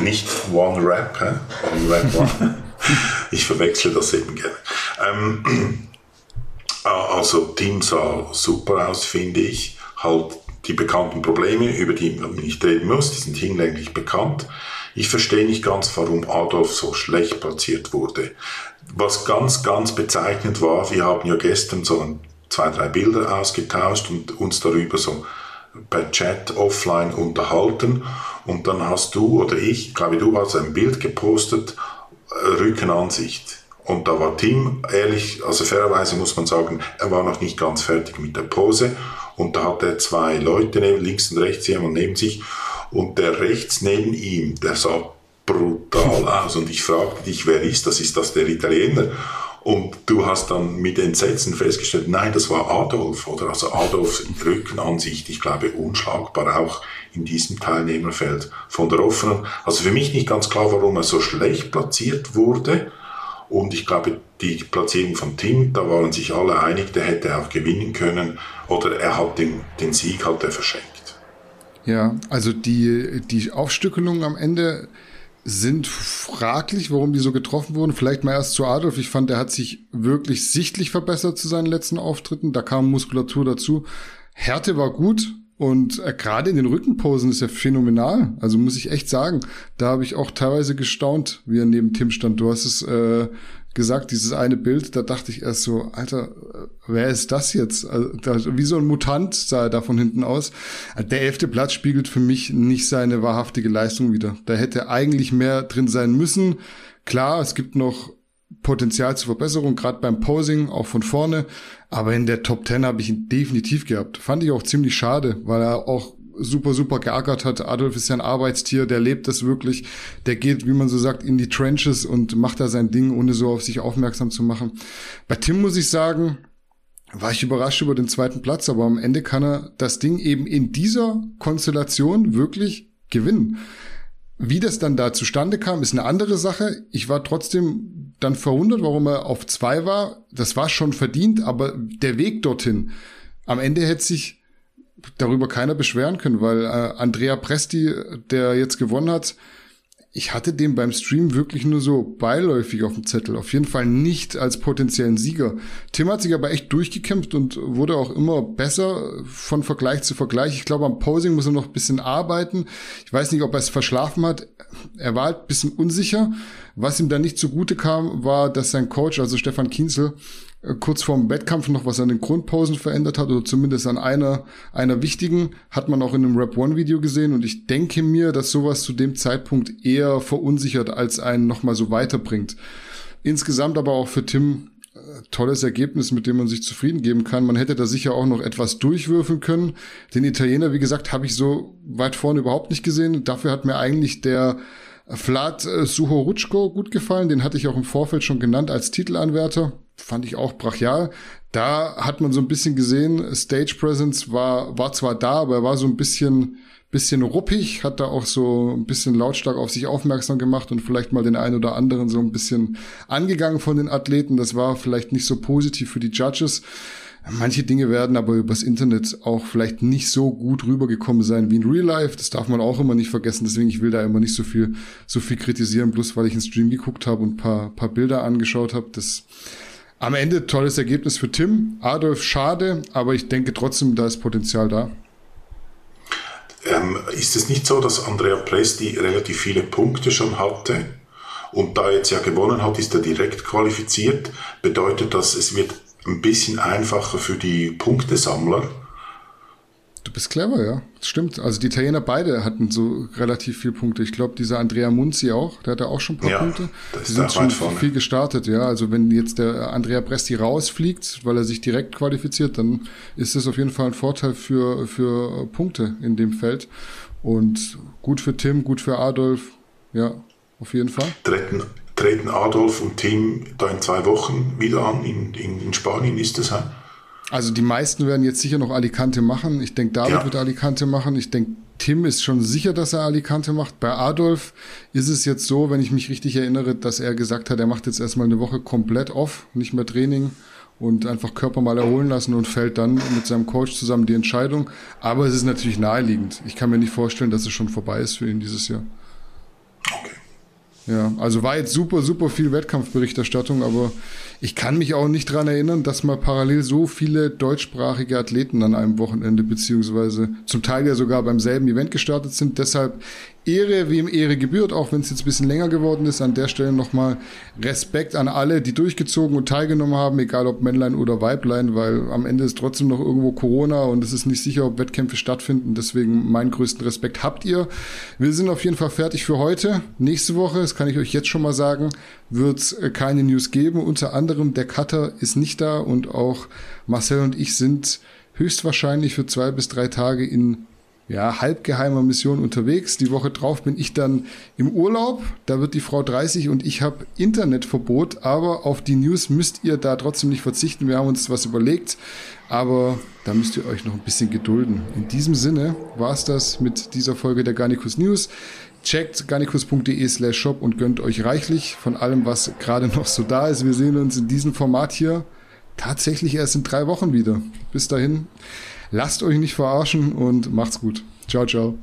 nicht One Rap, hä? One Rap One. *laughs* ich verwechsel das eben gerne. Ähm, *clears throat* also Team sah super aus, finde ich. Halt die bekannten Probleme, über die man nicht reden muss, die sind hinlänglich bekannt. Ich verstehe nicht ganz, warum Adolf so schlecht platziert wurde. Was ganz, ganz bezeichnend war, wir haben ja gestern so ein zwei, drei Bilder ausgetauscht und uns darüber so per Chat offline unterhalten. Und dann hast du oder ich, glaube du hast ein Bild gepostet, äh, Rückenansicht. Und da war Tim, ehrlich, also fairerweise muss man sagen, er war noch nicht ganz fertig mit der Pose. Und da hat er zwei Leute neben, links und rechts jemand neben sich. Und der rechts neben ihm, der sah brutal aus. Und ich fragte dich, wer ist das? Ist das der Italiener? Und du hast dann mit Entsetzen festgestellt, nein, das war Adolf, oder? Also Adolfs Rückenansicht, ich glaube, unschlagbar auch in diesem Teilnehmerfeld von der offenen. Also für mich nicht ganz klar, warum er so schlecht platziert wurde. Und ich glaube, die Platzierung von Tim, da waren sich alle einig, der hätte auch gewinnen können. Oder er hat den, den Sieg er verschenkt. Ja, also die, die Aufstückelung am Ende, sind fraglich, warum die so getroffen wurden. Vielleicht mal erst zu Adolf. Ich fand, er hat sich wirklich sichtlich verbessert zu seinen letzten Auftritten. Da kam Muskulatur dazu. Härte war gut und äh, gerade in den Rückenposen ist er phänomenal. Also muss ich echt sagen, da habe ich auch teilweise gestaunt, wie er neben Tim stand. Du hast es äh, gesagt, dieses eine Bild, da dachte ich erst so, Alter, wer ist das jetzt? Also, da, wie so ein Mutant sah er da von hinten aus. Der elfte Platz spiegelt für mich nicht seine wahrhaftige Leistung wieder. Da hätte eigentlich mehr drin sein müssen. Klar, es gibt noch Potenzial zur Verbesserung, gerade beim Posing, auch von vorne. Aber in der Top 10 habe ich ihn definitiv gehabt. Fand ich auch ziemlich schade, weil er auch super, super geärgert hat. Adolf ist ja ein Arbeitstier, der lebt das wirklich. Der geht, wie man so sagt, in die Trenches und macht da sein Ding, ohne so auf sich aufmerksam zu machen. Bei Tim muss ich sagen, war ich überrascht über den zweiten Platz, aber am Ende kann er das Ding eben in dieser Konstellation wirklich gewinnen. Wie das dann da zustande kam, ist eine andere Sache. Ich war trotzdem dann verwundert, warum er auf zwei war. Das war schon verdient, aber der Weg dorthin, am Ende hätte sich darüber keiner beschweren können, weil äh, Andrea Presti, der jetzt gewonnen hat, ich hatte den beim Stream wirklich nur so beiläufig auf dem Zettel. Auf jeden Fall nicht als potenziellen Sieger. Tim hat sich aber echt durchgekämpft und wurde auch immer besser von Vergleich zu Vergleich. Ich glaube, am Posing muss er noch ein bisschen arbeiten. Ich weiß nicht, ob er es verschlafen hat. Er war halt ein bisschen unsicher. Was ihm da nicht zugute kam, war, dass sein Coach, also Stefan Kienzel, äh, kurz vorm Wettkampf noch was an den Grundposen verändert hat oder zumindest an einer, einer wichtigen, hat man auch in einem Rap One Video gesehen und ich denke mir, dass sowas zu dem Zeitpunkt eher verunsichert als einen nochmal so weiterbringt. Insgesamt aber auch für Tim äh, tolles Ergebnis, mit dem man sich zufrieden geben kann. Man hätte da sicher auch noch etwas durchwürfeln können. Den Italiener, wie gesagt, habe ich so weit vorne überhaupt nicht gesehen. Dafür hat mir eigentlich der Vlad äh, Suhorutschko gut gefallen. Den hatte ich auch im Vorfeld schon genannt als Titelanwärter fand ich auch brachial. Da hat man so ein bisschen gesehen, Stage Presence war, war zwar da, aber er war so ein bisschen, bisschen ruppig, hat da auch so ein bisschen lautstark auf sich aufmerksam gemacht und vielleicht mal den einen oder anderen so ein bisschen angegangen von den Athleten. Das war vielleicht nicht so positiv für die Judges. Manche Dinge werden aber übers Internet auch vielleicht nicht so gut rübergekommen sein wie in Real Life. Das darf man auch immer nicht vergessen. Deswegen, ich will da immer nicht so viel, so viel kritisieren, bloß weil ich einen Stream geguckt habe und paar, paar Bilder angeschaut habe. Das, am Ende tolles Ergebnis für Tim. Adolf schade, aber ich denke trotzdem, da ist Potenzial da. Ähm, ist es nicht so, dass Andrea Presti relativ viele Punkte schon hatte und da jetzt ja gewonnen hat, ist er direkt qualifiziert? Bedeutet das, es wird ein bisschen einfacher für die Punktesammler? Du bist clever, ja. Das stimmt. Also die Italiener beide hatten so relativ viele Punkte. Ich glaube, dieser Andrea Munzi auch, der hatte auch schon ein paar ja, Punkte. Die sind schon viel gestartet, ja. Also wenn jetzt der Andrea Presti rausfliegt, weil er sich direkt qualifiziert, dann ist das auf jeden Fall ein Vorteil für, für Punkte in dem Feld. Und gut für Tim, gut für Adolf, ja, auf jeden Fall. Treten, treten Adolf und Tim da in zwei Wochen wieder an in, in, in Spanien, ist das, ja? Also die meisten werden jetzt sicher noch Alicante machen. Ich denke, David ja. wird Alicante machen. Ich denke, Tim ist schon sicher, dass er Alicante macht. Bei Adolf ist es jetzt so, wenn ich mich richtig erinnere, dass er gesagt hat, er macht jetzt erstmal eine Woche komplett off, nicht mehr Training und einfach Körper mal erholen lassen und fällt dann mit seinem Coach zusammen die Entscheidung. Aber es ist natürlich naheliegend. Ich kann mir nicht vorstellen, dass es schon vorbei ist für ihn dieses Jahr. Okay. Ja, also war jetzt super, super viel Wettkampfberichterstattung, aber ich kann mich auch nicht dran erinnern, dass mal parallel so viele deutschsprachige Athleten an einem Wochenende beziehungsweise zum Teil ja sogar beim selben Event gestartet sind. Deshalb Ehre, wem Ehre gebührt, auch wenn es jetzt ein bisschen länger geworden ist. An der Stelle nochmal Respekt an alle, die durchgezogen und teilgenommen haben, egal ob Männlein oder Weiblein, weil am Ende ist trotzdem noch irgendwo Corona und es ist nicht sicher, ob Wettkämpfe stattfinden. Deswegen meinen größten Respekt habt ihr. Wir sind auf jeden Fall fertig für heute. Nächste Woche, das kann ich euch jetzt schon mal sagen, wird es äh, keine News geben. Unter anderem der Cutter ist nicht da und auch Marcel und ich sind höchstwahrscheinlich für zwei bis drei Tage in ja, halbgeheimer Mission unterwegs. Die Woche drauf bin ich dann im Urlaub. Da wird die Frau 30 und ich habe Internetverbot, aber auf die News müsst ihr da trotzdem nicht verzichten. Wir haben uns was überlegt, aber da müsst ihr euch noch ein bisschen gedulden. In diesem Sinne war es das mit dieser Folge der Garnicus News. Checkt garnicus.de slash shop und gönnt euch reichlich von allem, was gerade *laughs* noch so da ist. Wir sehen uns in diesem Format hier tatsächlich erst in drei Wochen wieder. Bis dahin. Lasst euch nicht verarschen und macht's gut. Ciao, ciao.